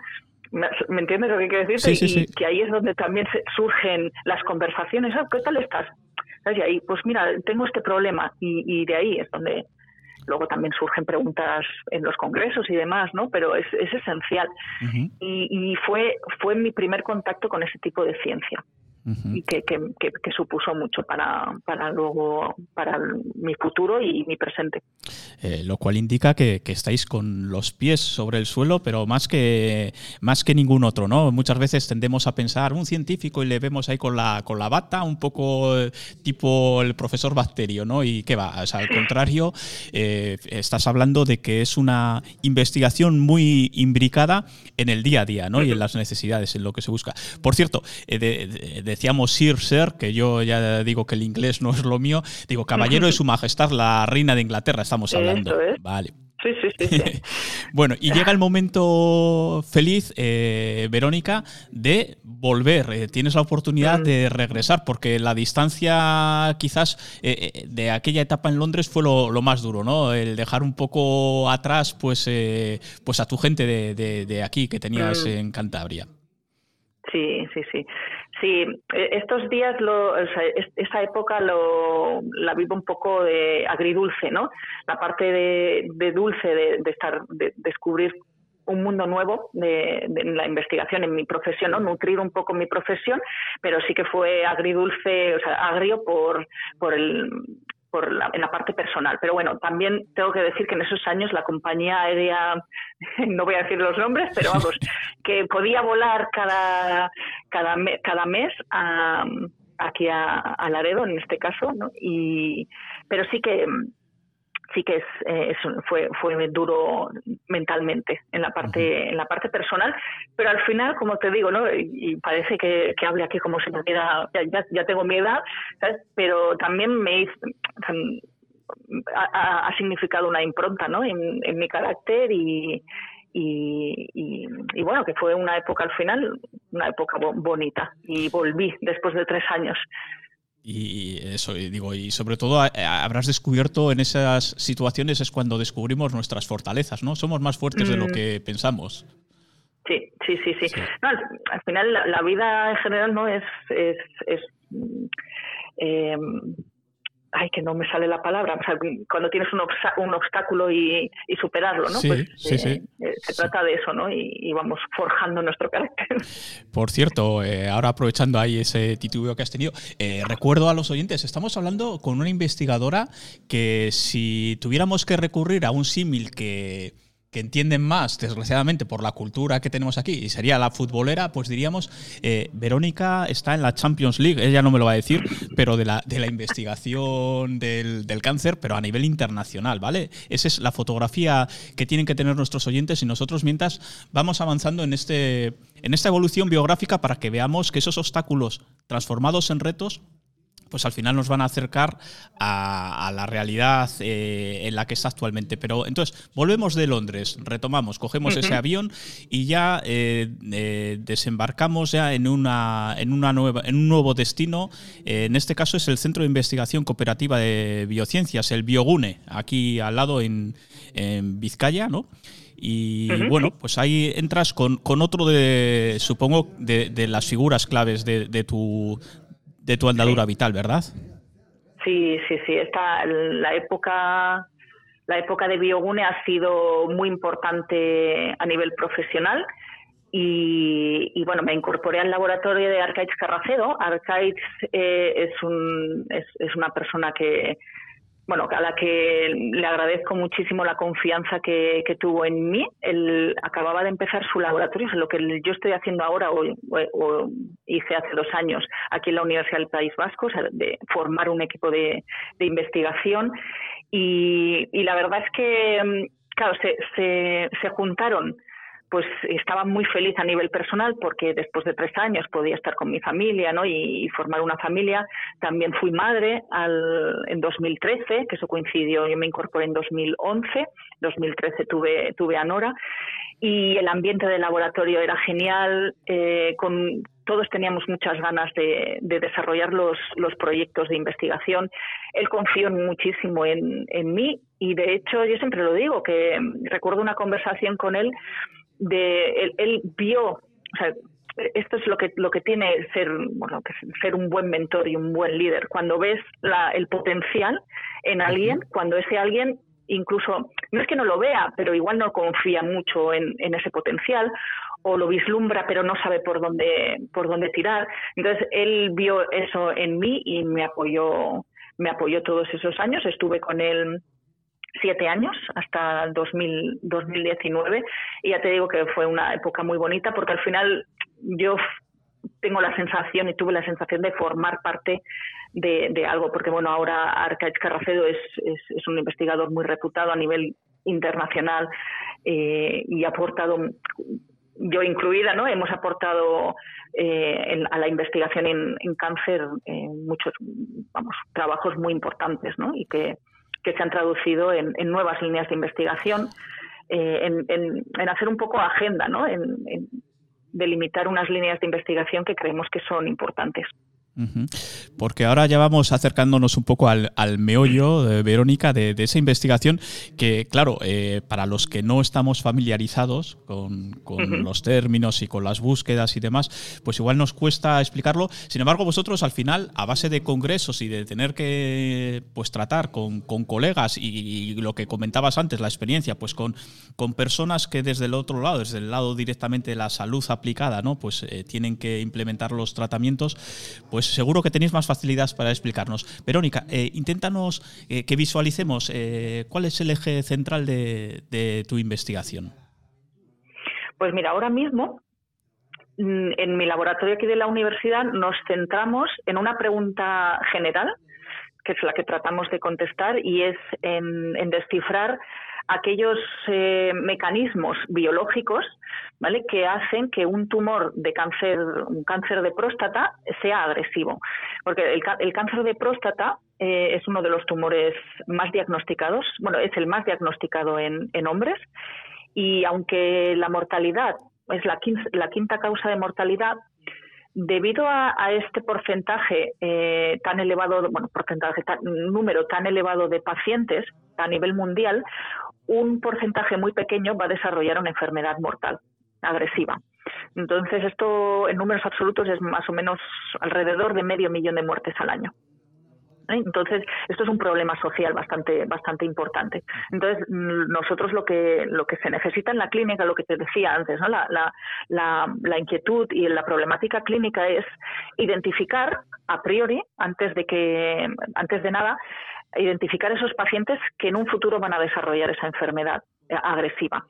¿Me, entiendes lo que quiero decir? Sí, y que ahí es donde también surgen las conversaciones. Ah, ¿Qué tal estás? Y ahí, pues mira, tengo este problema y, de ahí es donde luego también surgen preguntas en los congresos y demás, ¿no? Pero es, es esencial. y, y, fue, fue mi primer contacto con ese tipo de ciencia y que, que, supuso mucho para, para luego para mi futuro y mi presente. Eh, lo cual indica que, estáis con los pies sobre el suelo, pero más que más que ningún otro, ¿no? Muchas veces tendemos a pensar un científico y le vemos ahí con la con la bata, un poco eh, tipo el profesor Bacterio, ¿no? Y qué va, al contrario, eh, estás hablando de que es una investigación muy imbricada en el día a día, ¿no? Y en las necesidades, en lo que se busca. Por cierto, de decíamos Sir Sir, que yo ya digo que el inglés no es lo mío, digo caballero de su majestad, la reina de Inglaterra, estamos hablando. Vale. Sí, sí, sí, bueno, y llega el momento feliz, eh, Verónica, de volver. Eh, tienes la oportunidad mm. de regresar, porque la distancia quizás eh, de aquella etapa en Londres fue lo, más duro, ¿no? El dejar un poco atrás pues, pues a tu gente de, de aquí que tenías mm. en Cantabria. Sí, sí, sí. Sí, e, estos días, lo, esa época lo, la vivo un poco de agridulce, ¿no? La parte de, dulce de, estar, de descubrir un mundo nuevo de, la investigación en mi profesión, ¿no? nutrir un poco mi profesión, pero sí que fue agridulce, o sea, agrio por, por el, por la, en la parte personal. Pero bueno, también tengo que decir que en esos años la compañía aérea, no voy a decir los nombres, pero vamos, que podía volar cada, cada, cada mes a, aquí a, a, Laredo, en este caso, ¿no? y, pero sí que sí que es, eh, fue fue duro mentalmente en la parte en la parte personal pero al final como te digo no y, parece que, que, hable aquí como si me ya, ya, tengo mi edad pero también me ha, ha, significado una impronta no en, en mi carácter y, y, y, bueno, que fue una época al final, una época bonita. Y volví después de tres años. Y eso, y digo, y sobre todo habrás descubierto en esas situaciones es cuando descubrimos nuestras fortalezas, ¿no? Somos más fuertes de lo mm. que pensamos. Sí, sí, sí, sí. al, final la, vida en general no es, es, es eh, ay, que no me sale la palabra, o sea, cuando tienes un, un obstáculo y, superarlo, ¿no? Sí, pues, sí, sí. Eh, eh, se trata de eso, ¿no? Y, vamos forjando nuestro carácter. Por cierto, eh, ahora aprovechando ahí ese titubeo que has tenido, recuerdo a los oyentes, estamos hablando con una investigadora que si tuviéramos que recurrir a un símil que que entienden más, desgraciadamente, por la cultura que tenemos aquí, y sería la futbolera, pues diríamos, eh, Verónica está en la Champions League, ella no me lo va a decir, pero de la, de la investigación del, cáncer, pero a nivel internacional, ¿vale? Esa es la fotografía que tienen que tener nuestros oyentes y nosotros mientras vamos avanzando en, este, en esta evolución biográfica para que veamos que esos obstáculos transformados en retos pues al final nos van a acercar a, la realidad eh, en la que está actualmente. Pero entonces, volvemos de Londres, retomamos, cogemos ese avión y ya eh, eh, desembarcamos ya en, una, en, una nueva, en un nuevo destino. en este caso es el Centro de Investigación Cooperativa de Biociencias, el Biogune, aquí al lado en, Vizcaya, ¿no? Y bueno, pues ahí entras con, otro de, supongo, de, las figuras claves de, de, tu, de tu andadura vital, ¿verdad? Sí, sí, sí. Esta, la época la época de Biogune ha sido muy importante a nivel profesional y, bueno, me incorporé al laboratorio de Arcaiz Carracedo. Arcaiz eh, es, un, es, una persona que, bueno, a la que le agradezco muchísimo la confianza que, tuvo en mí. Él acababa de empezar su laboratorio, lo que yo estoy haciendo ahora o, hice hace dos años aquí en la Universidad del País Vasco, de formar un equipo de, investigación. Y, la verdad es que, mm, claro, se, se juntaron pues estaba muy feliz a nivel personal porque después de tres años podía estar con mi familia ¿no? y, formar una familia. También fui madre en 2013, que eso coincidió, yo me incorporé en 2011, 2013 tuve, tuve a Nora y el ambiente del laboratorio era genial, eh, con, todos teníamos muchas ganas de, desarrollar los, los, proyectos de investigación. Él confió muchísimo en, en mí y de hecho yo siempre lo digo, que recuerdo una conversación con él de él, vio, o sea, esto es lo que lo que tiene ser bueno que ser un buen mentor y un buen líder. Cuando ves la, el potencial en alguien cuando ese alguien incluso no es que no lo vea pero igual no confía mucho en, en ese potencial o lo vislumbra pero no sabe por dónde por dónde tirar. Entonces él vio eso en mí y me apoyó me apoyó todos esos años. Estuve con él siete años hasta el 2019 y ya te digo que fue una época muy bonita porque al final yo tengo la sensación y tuve la sensación de formar parte de, algo porque bueno ahora Arcaiz Carracedo es, es, un investigador muy reputado a nivel internacional eh, y ha aportado yo incluida, ¿no? Hemos aportado eh, a la investigación en, en cáncer muchos, vamos, trabajos muy importantes, ¿no? Y que, que se han traducido en, nuevas líneas de investigación, eh, en, hacer un poco agenda, ¿no? en delimitar unas líneas de investigación que creemos que son importantes. Porque ahora ya vamos acercándonos un poco al, meollo, de Verónica, de, esa investigación que, claro, eh, para los que no estamos familiarizados con, los términos y con las búsquedas y demás, pues igual nos cuesta explicarlo. Sin embargo, vosotros al final, a base de congresos y de tener que pues tratar con, colegas y, lo que comentabas antes, la experiencia, pues con, con personas que desde el otro lado, desde el lado directamente de la salud aplicada, ¿no? Pues eh, tienen que implementar los tratamientos, pues pues seguro que tenéis más facilidades para explicarnos. Verónica, eh, inténtanos eh, que visualicemos eh, cuál es el eje central de, tu investigación. Pues mira, ahora mismo mm, en mi laboratorio aquí de la universidad nos centramos en una pregunta general, que es la que tratamos de contestar, y es en descifrar aquellos eh, mecanismos biológicos ¿vale? que hacen que un tumor de cáncer, un cáncer de próstata sea agresivo. Porque el, cáncer de próstata eh, es uno de los tumores más diagnosticados, bueno, es el más diagnosticado en, hombres, y aunque la mortalidad es la la quinta causa de mortalidad, debido a, este porcentaje eh, tan elevado, bueno, porcentaje, número tan elevado de pacientes a nivel mundial, un porcentaje muy pequeño va a desarrollar una enfermedad mortal agresiva. Entonces, esto en números absolutos es más o menos alrededor de medio millón de muertes al año. ¿eh? Entonces, esto es un problema social bastante, bastante importante. Entonces, nosotros lo que, lo que se necesita en la clínica, lo que te decía antes, ¿no? la, la, la, la inquietud y la problemática clínica es identificar a priori, antes de que, antes de nada, identificar esos pacientes que en un futuro van a desarrollar esa enfermedad eh, agresiva.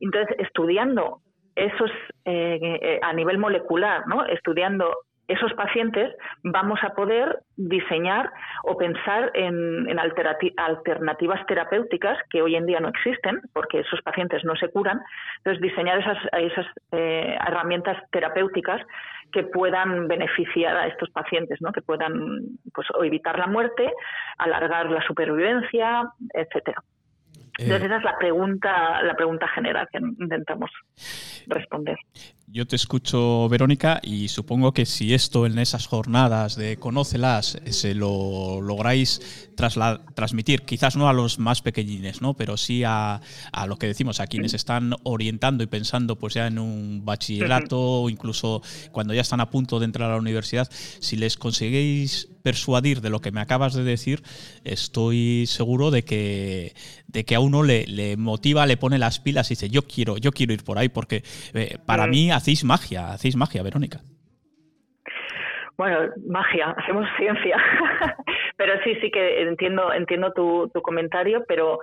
Entonces, estudiando esos eh, a nivel molecular, ¿no? estudiando esos pacientes vamos a poder diseñar o pensar en, alternativas terapéuticas que hoy en día no existen, porque esos pacientes no se curan. Entonces, diseñar esas, eh, herramientas terapéuticas que puedan beneficiar a estos pacientes, ¿no? que puedan pues, evitar la muerte, alargar la supervivencia, etcétera. Entonces eh, esa es la pregunta, la pregunta general que intentamos responder. Yo te escucho, Verónica, y supongo que si esto en esas jornadas de Conócelas eh, se lo lográis transmitir, quizás no a los más pequeñines, ¿no? pero sí a, lo que decimos, a quienes están orientando y pensando pues ya en un bachillerato o incluso cuando ya están a punto de entrar a la universidad, si les conseguís persuadir de lo que me acabas de decir, estoy seguro de que, de que a uno le, le motiva, le pone las pilas y dice, yo quiero, yo quiero ir por ahí, porque eh, para mí hacéis magia, hacéis magia, Verónica. Bueno, magia, hacemos ciencia. pero sí, sí que entiendo, entiendo tu, tu comentario, pero,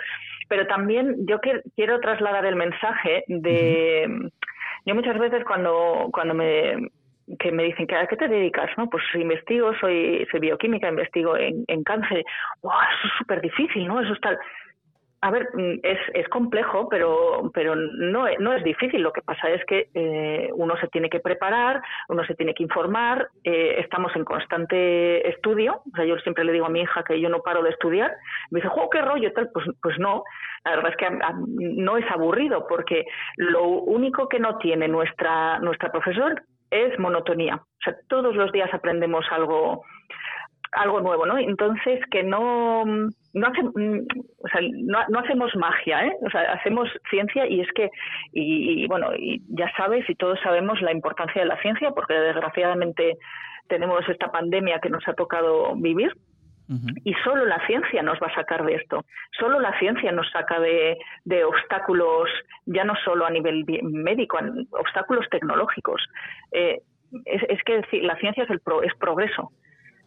pero también yo quiero trasladar el mensaje de. Yo muchas veces cuando, cuando me, que me dicen, ¿a qué te dedicas? ¿no? Pues investigo, soy, soy bioquímica, investigo en, en cáncer. ¡Wow! Eso es súper difícil, ¿no? Eso está... A ver, mm, es, es complejo, pero, pero no, no es difícil. Lo que pasa es que eh, uno se tiene que preparar, uno se tiene que informar, eh, estamos en constante estudio. O sea, yo siempre le digo a mi hija que yo no paro de estudiar. Me dice, ¡oh, qué rollo! Tal. Pues, pues no, la verdad es que no es aburrido, porque lo único que no tiene nuestra, nuestra profesor es monotonía. O sea, todos los días aprendemos algo algo nuevo, ¿no? Entonces que no no, o sea, no, hacemos magia, ¿eh? O sea, hacemos ciencia y es que y, bueno, y ya sabes y todos sabemos la importancia de la ciencia porque desgraciadamente tenemos esta pandemia que nos ha tocado vivir y solo la ciencia nos va a sacar de esto. Solo la ciencia nos saca de, obstáculos, ya no solo a nivel médico, obstáculos tecnológicos. Eh, es, que la ciencia es, el es progreso.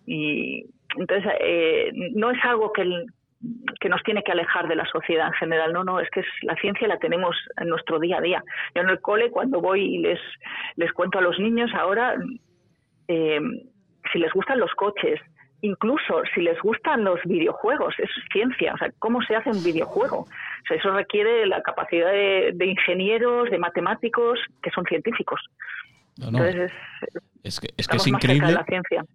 Y entonces eh, no es algo que, que nos tiene que alejar de la sociedad en general. No, no, es que la ciencia la tenemos en nuestro día a día. Yo en el cole, cuando voy y les, les cuento a los niños ahora, eh, si les gustan los coches, incluso si les gustan los videojuegos, es ciencia, o sea, cómo se hace un videojuego. O sea, eso requiere la capacidad de, de ingenieros, de matemáticos, que son científicos. Entonces es que es, que es increíble.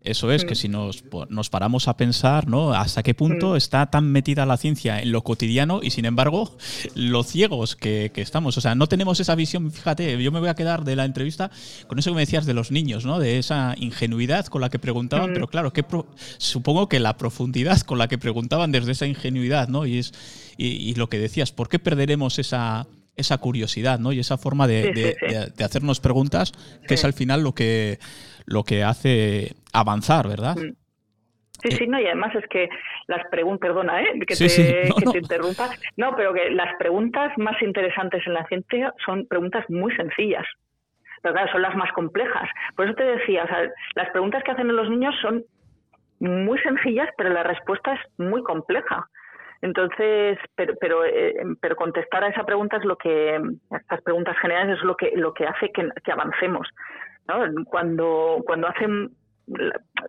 Eso es, que mm. si nos, nos, paramos a pensar, ¿no? Hasta qué punto mm. está tan metida la ciencia en lo cotidiano y sin embargo, lo ciegos que, estamos. O sea, no tenemos esa visión. Fíjate, yo me voy a quedar de la entrevista con eso que me decías de los niños, ¿no? De esa ingenuidad con la que preguntaban, mm. pero claro, que supongo que la profundidad con la que preguntaban desde esa ingenuidad, ¿no? Y es y lo que decías, ¿por qué perderemos esa esa curiosidad, ¿no? Y esa forma de, hacernos preguntas, que es al final lo que, lo que hace avanzar, ¿verdad? Mm. Sí, sí, no, y además es que las preguntas, perdona, ¿eh? que, te, interrumpa, no, pero que las preguntas más interesantes en la ciencia son preguntas muy sencillas, pero claro, son las más complejas. Por eso te decía, o sea, las preguntas que hacen los niños son muy sencillas, pero la respuesta es muy compleja. Entonces, pero, pero, eh, pero, contestar a esa pregunta es lo que, estas preguntas generales es lo que, lo que hace que, avancemos. Cuando, cuando hacen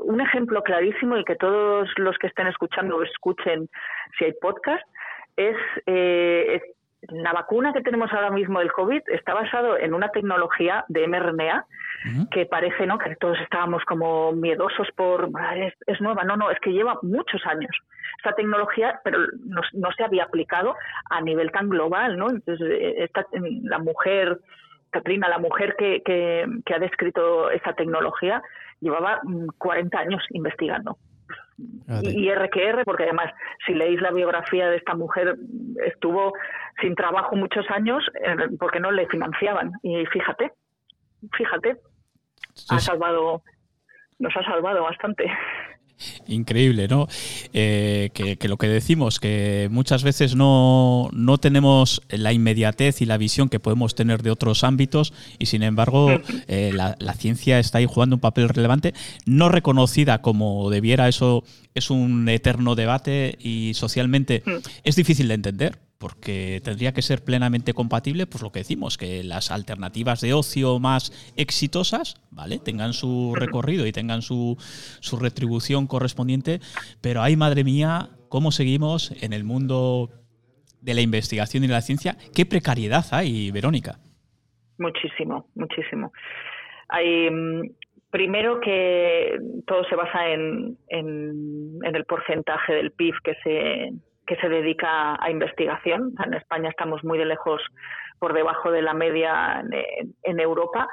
un ejemplo clarísimo y que todos los que estén escuchando escuchen si hay podcast, es, eh, la vacuna que tenemos ahora mismo del COVID está basado en una tecnología de mRNA que parece ¿no? que todos estábamos como miedosos por es, es, nueva. No, no, es que lleva muchos años esta tecnología, pero no, no se había aplicado a nivel tan global. ¿no? Entonces, eh, esta, la mujer, Katrina, la mujer que, que, que ha descrito esta tecnología, llevaba 40 mm, años investigando. Y RQR, porque además, si leéis la biografía de esta mujer, estuvo sin trabajo muchos años eh, porque no le financiaban. Y fíjate, fíjate, ha salvado, nos ha salvado bastante. Increíble, ¿no? Eh, que, lo que decimos, que muchas veces no, no, tenemos la inmediatez y la visión que podemos tener de otros ámbitos y sin embargo eh, la, ciencia está ahí jugando un papel relevante, no reconocida como debiera, eso es un eterno debate y socialmente es difícil de entender porque tendría que ser plenamente compatible, pues lo que decimos, que las alternativas de ocio más exitosas, ¿vale? Tengan su recorrido y tengan su, su retribución correspondiente, pero ay, madre mía, cómo seguimos en el mundo de la investigación y la ciencia. ¿Qué precariedad hay, Verónica? Muchísimo, muchísimo. Hay, mm, primero que todo se basa en, en, el porcentaje del PIB que se, que se dedica a investigación. En España estamos muy de lejos por debajo de la media en, Europa.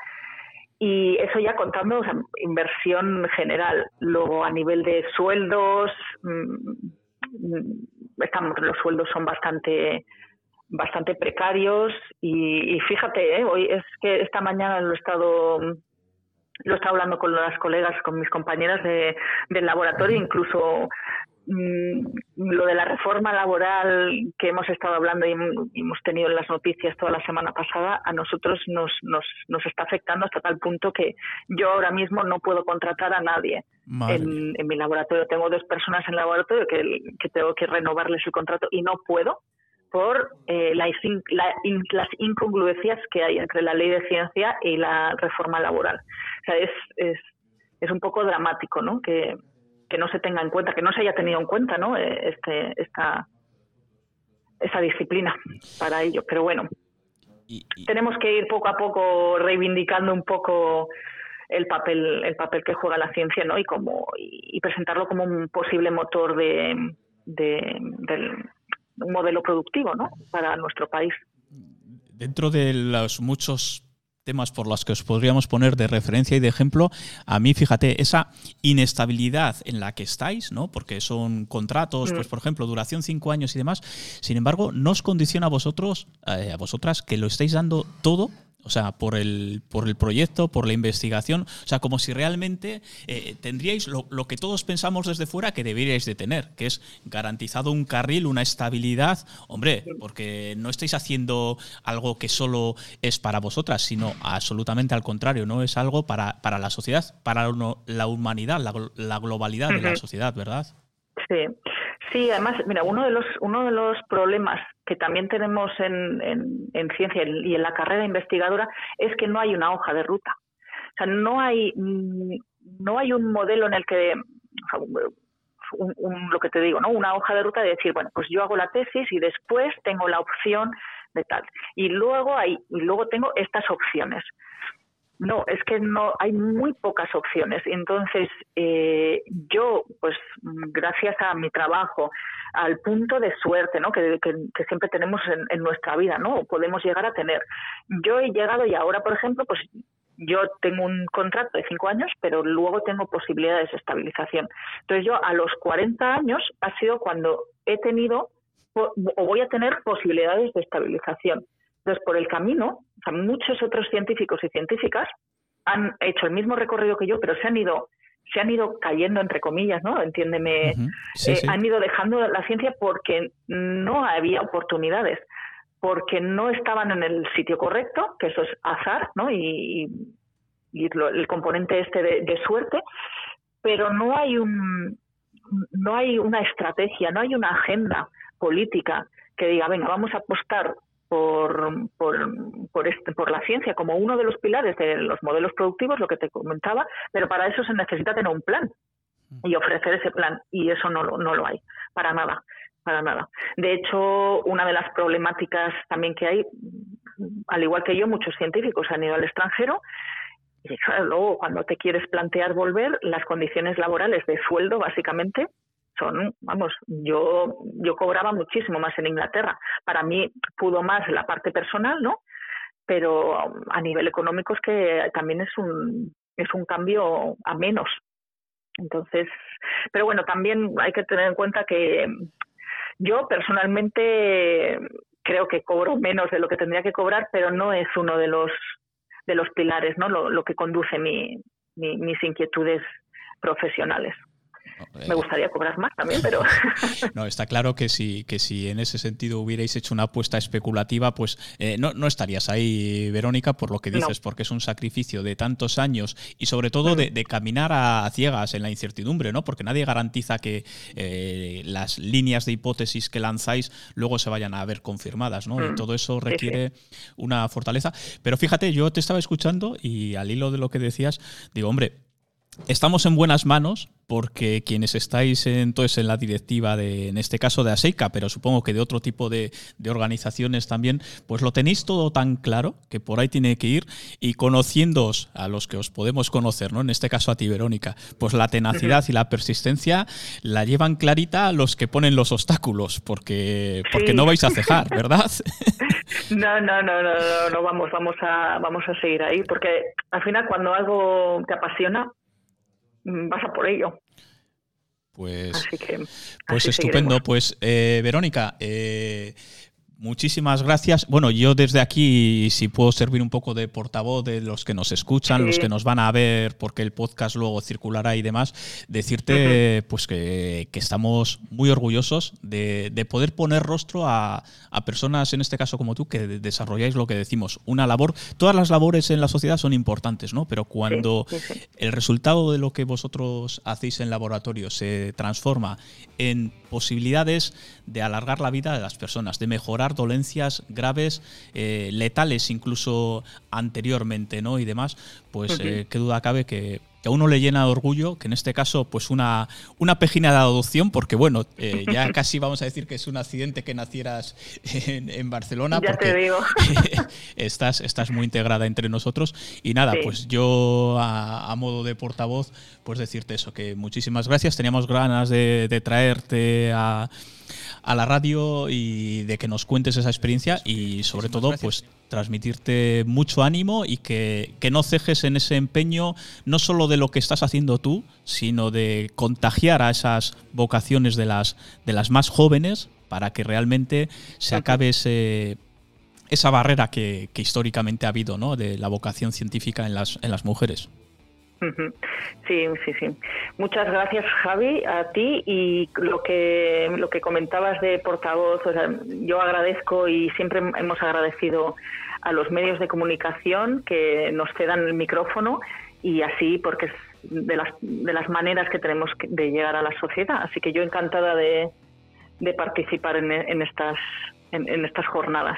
Y eso ya contando inversión general. Luego, a nivel de sueldos, mm, estamos, los sueldos son bastante bastante precarios y, fíjate, ¿eh? hoy es que esta mañana lo he estado lo he estado hablando con las colegas, con mis compañeras de, del laboratorio, incluso mm, lo de la reforma laboral que hemos estado hablando y hemos tenido en las noticias toda la semana pasada, a nosotros nos, nos, nos está afectando hasta tal punto que yo ahora mismo no puedo contratar a nadie. En, en, mi laboratorio. Tengo dos personas en el laboratorio que, que tengo que renovarles el contrato y no puedo por eh, las incongruencias que hay entre la ley de ciencia y la reforma laboral. O sea, es, es, es un poco dramático, ¿no? Que, que, no se tenga en cuenta, que no se haya tenido en cuenta, ¿no? Eh, este, esta, esa disciplina para ello. Pero bueno, tenemos que ir poco a poco reivindicando un poco el papel el papel que juega la ciencia no y como y, presentarlo como un posible motor de, de del, modelo productivo ¿no? para nuestro país. Dentro de los muchos temas por los que os podríamos poner de referencia y de ejemplo, a mí, fíjate, esa inestabilidad en la que estáis, ¿no? Porque son contratos, pues mm. por ejemplo, duración cinco años y demás. Sin embargo, no os condiciona a vosotros, eh, a vosotras, que lo estáis dando todo o sea, por el, por el proyecto, por la investigación, o sea, como si realmente eh, tendríais lo, que todos pensamos desde fuera que deberíais de tener, que es garantizado un carril, una estabilidad, hombre, porque no estáis haciendo algo que solo es para vosotras, sino absolutamente al contrario, no es algo para, para la sociedad, para la humanidad, la, la globalidad de la sociedad, ¿verdad? Sí. Sí, además, mira, uno de los, uno de los problemas que también tenemos en, en, ciencia y en la carrera investigadora es que no hay una hoja de ruta. O sea, no hay, no hay un modelo en el que, lo que te digo, ¿no? Una hoja de ruta de decir, bueno, pues yo hago la tesis y después tengo la opción de tal. Y luego hay, y luego tengo estas opciones. No, es que no hay muy pocas opciones. Entonces, eh, yo, pues, gracias a mi trabajo, al punto de suerte, ¿no? Que, siempre tenemos en, nuestra vida, ¿no? Podemos llegar a tener. Yo he llegado y ahora, por ejemplo, pues yo tengo un contrato de cinco años, pero luego tengo posibilidades de estabilización. Entonces, yo a los 40 años ha sido cuando he tenido o voy a tener posibilidades de estabilización. Entonces, por el camino, muchos otros científicos y científicas han hecho el mismo recorrido que yo, pero se han ido se han ido cayendo entre comillas, ¿no? Entiéndeme, eh, han ido dejando la ciencia porque no había oportunidades, porque no estaban en el sitio correcto, que eso es azar, ¿no? Y, el componente este de, de, suerte, pero no hay un no hay una estrategia, no hay una agenda política que diga, venga, vamos a apostar por, por, por, este, por la ciencia como uno de los pilares de los modelos productivos, lo que te comentaba, pero para eso se necesita tener un plan y ofrecer ese plan y eso no, no lo hay, para nada, para nada. De hecho, una de las problemáticas también que hay, al igual que yo, muchos científicos han ido al extranjero y luego cuando te quieres plantear volver, las condiciones laborales de sueldo básicamente son, vamos, yo, yo cobraba muchísimo más en Inglaterra. Para mí pudo más la parte personal, ¿no? Pero a nivel económico es que también es un, es un cambio a menos. Entonces, pero bueno, también hay que tener en cuenta que yo personalmente creo que cobro menos de lo que tendría que cobrar, pero no es uno de los de los pilares, ¿no? Lo, que conduce mi, mis inquietudes profesionales. Me gustaría cobrar más también, pero... no, está claro que si, que si en ese sentido hubierais hecho una apuesta especulativa, pues eh, no, no, estarías ahí, Verónica, por lo que dices, porque es un sacrificio de tantos años y sobre todo de, mm. caminar a, ciegas en la incertidumbre, ¿no? Porque nadie garantiza que eh, las líneas de hipótesis que lanzáis luego se vayan a ver confirmadas, ¿no? Y mm. todo eso requiere una fortaleza. Pero fíjate, yo te estaba escuchando y al hilo de lo que decías, digo, hombre, estamos en buenas manos porque quienes estáis entonces en la directiva de, en este caso de ASEICA, pero supongo que de otro tipo de, organizaciones también, pues lo tenéis todo tan claro que por ahí tiene que ir y conociéndoos a los que os podemos conocer, ¿no? En este caso a ti, Verónica, pues la tenacidad y la persistencia la llevan clarita los que ponen los obstáculos, porque, porque no vais a cejar, ¿verdad? No, no, no, no, no, no, vamos, vamos a, vamos a seguir ahí, porque al final cuando algo te apasiona, vas a por ello. Pues, pues estupendo. Pues eh, Verónica, eh, Muchísimas gracias. Bueno, yo desde aquí, si puedo servir un poco de portavoz de los que nos escuchan, los que nos van a ver, porque el podcast luego circulará y demás, decirte pues que, estamos muy orgullosos de, poder poner rostro a, personas, en este caso como tú, que desarrolláis lo que decimos, una labor. Todas las labores en la sociedad son importantes, ¿no? Pero cuando el resultado de lo que vosotros hacéis en laboratorio se transforma en posibilidades de alargar la vida de las personas, de mejorar dolencias graves, eh, letales incluso anteriormente, ¿no? Y demás, pues eh, qué duda cabe que, a uno le llena de orgullo, que en este caso, pues una, una pejina de adopción, porque bueno, eh, ya casi vamos a decir que es un accidente que nacieras en, Barcelona, ya porque te digo. estás, estás muy integrada entre nosotros. Y nada, pues yo a, modo de portavoz, pues decirte eso, que muchísimas gracias. Teníamos ganas de traerte a a la radio y de que nos cuentes esa experiencia y sobre todo pues transmitirte mucho ánimo y que, que, no cejes en ese empeño no solo de lo que estás haciendo tú, sino de contagiar a esas vocaciones de las, de las más jóvenes para que realmente se acabe ese, esa barrera que, que históricamente ha habido ¿no? de la vocación científica en las, en las mujeres. Sí, sí, sí. Muchas gracias, Javi, a ti y lo que lo que comentabas de portavoz. O sea, yo agradezco y siempre hemos agradecido a los medios de comunicación que nos cedan el micrófono y así porque es de las de las maneras que tenemos de llegar a la sociedad. Así que yo encantada de, de participar en, en estas en estas jornadas.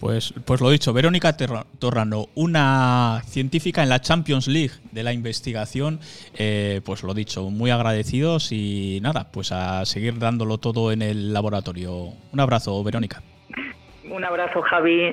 Pues, pues lo dicho, Verónica Torrano, una científica en la Champions League de la investigación, eh, pues lo dicho, muy agradecidos y nada, pues a seguir dándolo todo en el laboratorio. Un abrazo, Verónica. Un abrazo, Javi.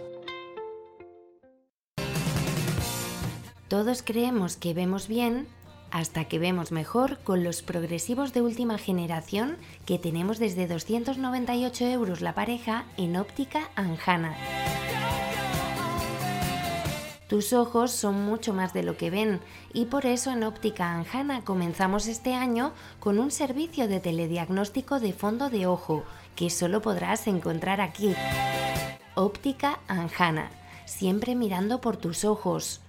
Todos creemos que vemos bien hasta que vemos mejor con los progresivos de última generación que tenemos desde 298 euros la pareja en óptica Anjana. Tus ojos son mucho más de lo que ven y por eso en Óptica Anjana comenzamos este año con un servicio de telediagnóstico de fondo de ojo que solo podrás encontrar aquí. Óptica Anjana, siempre mirando por tus ojos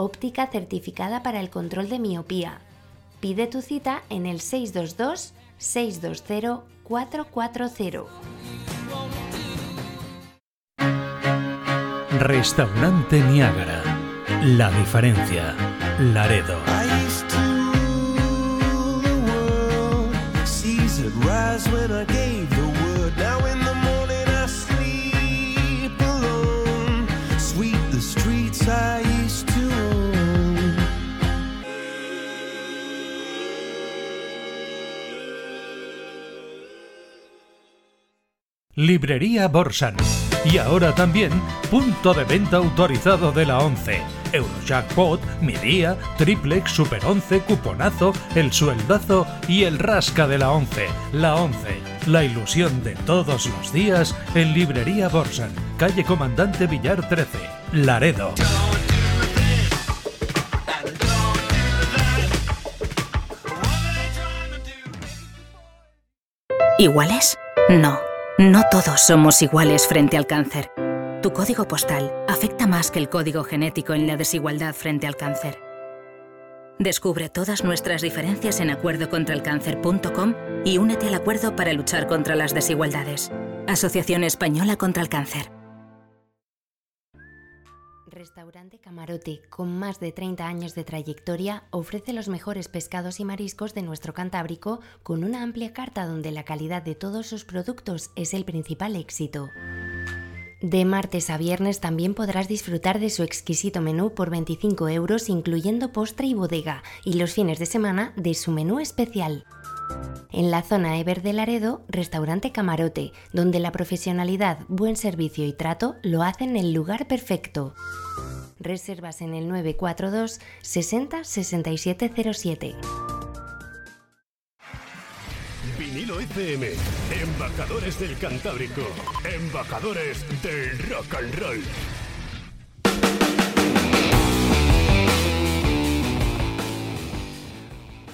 óptica certificada para el control de miopía. Pide tu cita en el 622-620-440. Restaurante Niágara. La diferencia. Laredo. Librería Borsan. Y ahora también punto de venta autorizado de la 11. Eurojackpot, Mi Día, Triplex, Super 11, Cuponazo, El Sueldazo y el Rasca de la 11. La 11, la ilusión de todos los días en Librería Borsan, calle Comandante Villar 13, Laredo. ¿Iguales? No, no todos somos iguales frente al cáncer. Tu código postal afecta más que el código genético en la desigualdad frente al cáncer. Descubre todas nuestras diferencias en acuerdocontralcáncer.com y únete al acuerdo para luchar contra las desigualdades. Asociación Española contra el Cáncer. Restaurante Camarote, con más de 30 años de trayectoria, ofrece los mejores pescados y mariscos de nuestro Cantábrico con una amplia carta donde la calidad de todos sus productos es el principal éxito. De martes a viernes también podrás disfrutar de su exquisito menú por 25 euros incluyendo postre y bodega y los fines de semana de su menú especial. En la zona Ever de Laredo, restaurante Camarote, donde la profesionalidad, buen servicio y trato lo hacen el lugar perfecto. Reservas en el 942 60 6707. Vinilo FM, embajadores del Cantábrico, embajadores del rock and roll.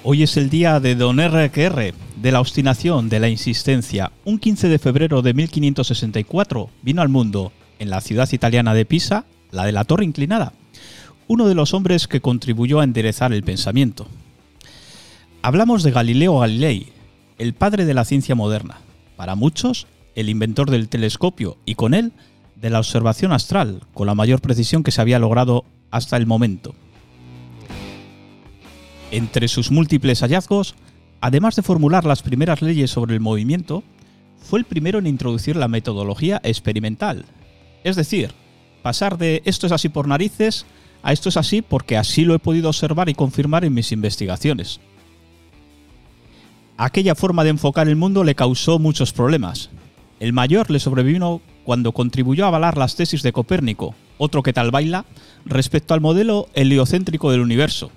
Hoy es el día de Don RQR, de la obstinación, de la insistencia. Un 15 de febrero de 1564 vino al mundo, en la ciudad italiana de Pisa, la de la Torre Inclinada, uno de los hombres que contribuyó a enderezar el pensamiento. Hablamos de Galileo Galilei, el padre de la ciencia moderna, para muchos el inventor del telescopio y con él de la observación astral, con la mayor precisión que se había logrado hasta el momento. Entre sus múltiples hallazgos, además de formular las primeras leyes sobre el movimiento, fue el primero en introducir la metodología experimental. Es decir, pasar de esto es así por narices a esto es así porque así lo he podido observar y confirmar en mis investigaciones. Aquella forma de enfocar el mundo le causó muchos problemas. El mayor le sobrevino cuando contribuyó a avalar las tesis de Copérnico, otro que tal baila, respecto al modelo heliocéntrico del universo,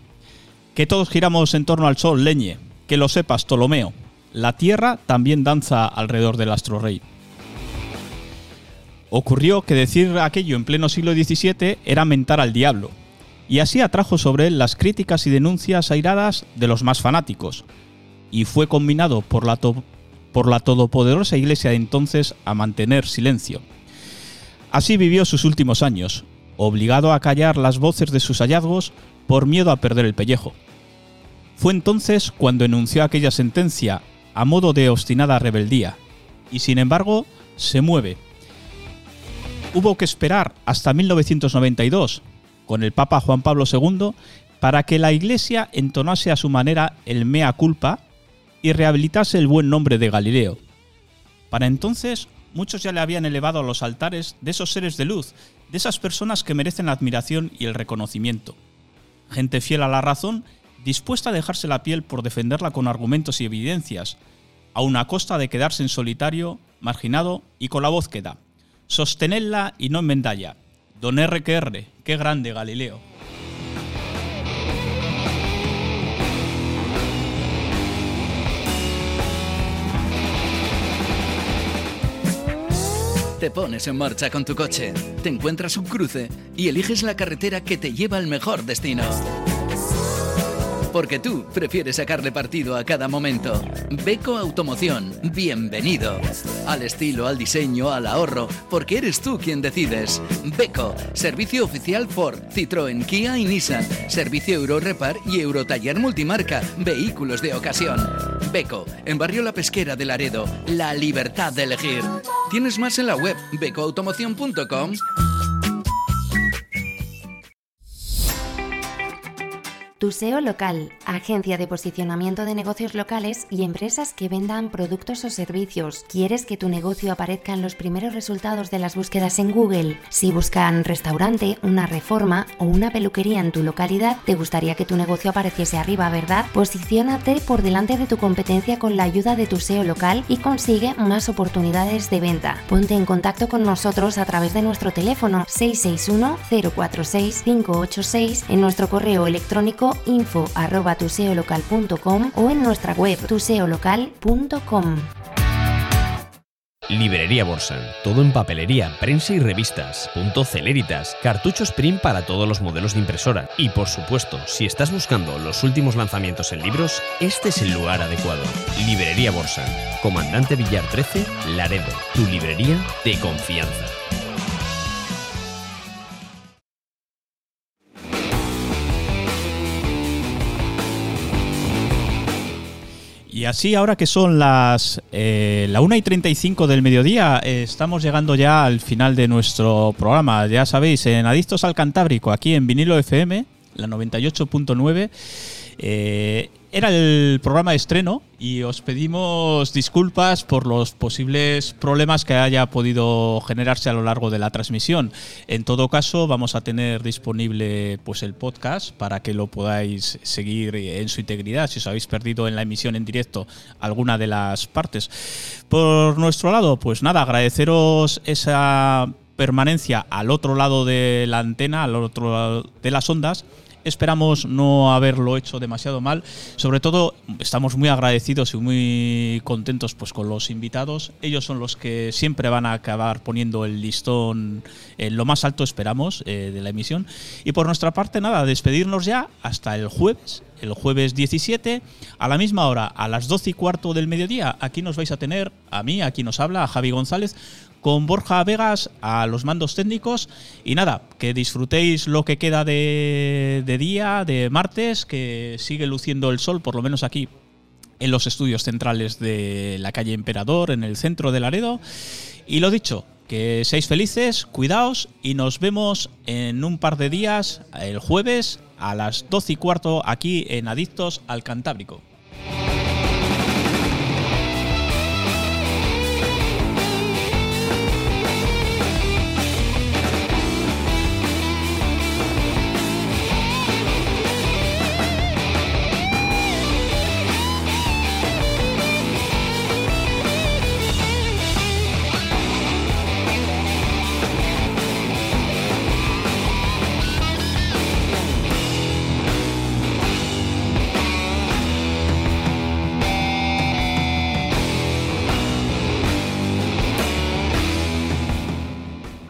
que todos giramos en torno al Sol, leñe. Que lo sepas, Ptolomeo. La Tierra también danza alrededor del astro rey. Ocurrió que decir aquello en pleno siglo XVII era mentar al diablo, y así atrajo sobre él las críticas y denuncias airadas de los más fanáticos, y fue combinado por la, por la todopoderosa iglesia de entonces a mantener silencio. Así vivió sus últimos años, obligado a callar las voces de sus hallazgos por miedo a perder el pellejo. Fue entonces cuando enunció aquella sentencia a modo de obstinada rebeldía, y sin embargo se mueve. Hubo que esperar hasta 1992, con el Papa Juan Pablo II, para que la Iglesia entonase a su manera el mea culpa y rehabilitase el buen nombre de Galileo. Para entonces, muchos ya le habían elevado a los altares de esos seres de luz, de esas personas que merecen la admiración y el reconocimiento. Gente fiel a la razón dispuesta a dejarse la piel por defenderla con argumentos y evidencias, a una costa de quedarse en solitario, marginado y con la voz que da. Sostenedla y no enmendalla. Don RQR, qué grande Galileo. Te pones en marcha con tu coche, te encuentras un cruce y eliges la carretera que te lleva al mejor destino. Porque tú prefieres sacarle partido a cada momento. Beco Automoción, bienvenido. Al estilo, al diseño, al ahorro, porque eres tú quien decides. Beco, servicio oficial Ford, Citroën, Kia y Nissan. Servicio Euro Repar y Eurotaller Multimarca, vehículos de ocasión. Beco, en Barrio La Pesquera de Laredo, la libertad de elegir. Tienes más en la web becoautomoción.com. Tu SEO local, agencia de posicionamiento de negocios locales y empresas que vendan productos o servicios. ¿Quieres que tu negocio aparezca en los primeros resultados de las búsquedas en Google? Si buscan restaurante, una reforma o una peluquería en tu localidad, te gustaría que tu negocio apareciese arriba, ¿verdad? Posiciónate por delante de tu competencia con la ayuda de tu SEO local y consigue más oportunidades de venta. Ponte en contacto con nosotros a través de nuestro teléfono 661 046 586 en nuestro correo electrónico info arroba tuseolocal.com o en nuestra web tuseolocal.com. Librería Borsan. Todo en papelería, prensa y revistas. Punto Celeritas. Cartuchos print para todos los modelos de impresora. Y por supuesto, si estás buscando los últimos lanzamientos en libros, este es el lugar adecuado. Librería Borsan. Comandante Villar 13, Laredo. Tu librería de confianza. Y así, ahora que son las eh, la 1 y 35 del mediodía, eh, estamos llegando ya al final de nuestro programa. Ya sabéis, en Adictos al Cantábrico, aquí en Vinilo FM, la 98.9. Eh, era el programa de estreno y os pedimos disculpas por los posibles problemas que haya podido generarse a lo largo de la transmisión. En todo caso, vamos a tener disponible pues el podcast para que lo podáis seguir en su integridad si os habéis perdido en la emisión en directo alguna de las partes. Por nuestro lado, pues nada, agradeceros esa permanencia al otro lado de la antena, al otro lado de las ondas Esperamos no haberlo hecho demasiado mal. Sobre todo, estamos muy agradecidos y muy contentos pues, con los invitados. Ellos son los que siempre van a acabar poniendo el listón en lo más alto, esperamos, eh, de la emisión. Y por nuestra parte, nada, despedirnos ya hasta el jueves el jueves 17, a la misma hora, a las 12 y cuarto del mediodía. Aquí nos vais a tener, a mí, aquí nos habla, a Javi González, con Borja Vegas a los mandos técnicos. Y nada, que disfrutéis lo que queda de, día, de martes, que sigue luciendo el sol, por lo menos aquí en los estudios centrales de la calle Emperador, en el centro de Laredo. Y lo dicho, que seáis felices, cuidaos y nos vemos en un par de días, el jueves, a las 12 y cuarto, aquí en Adictos al Cantábrico.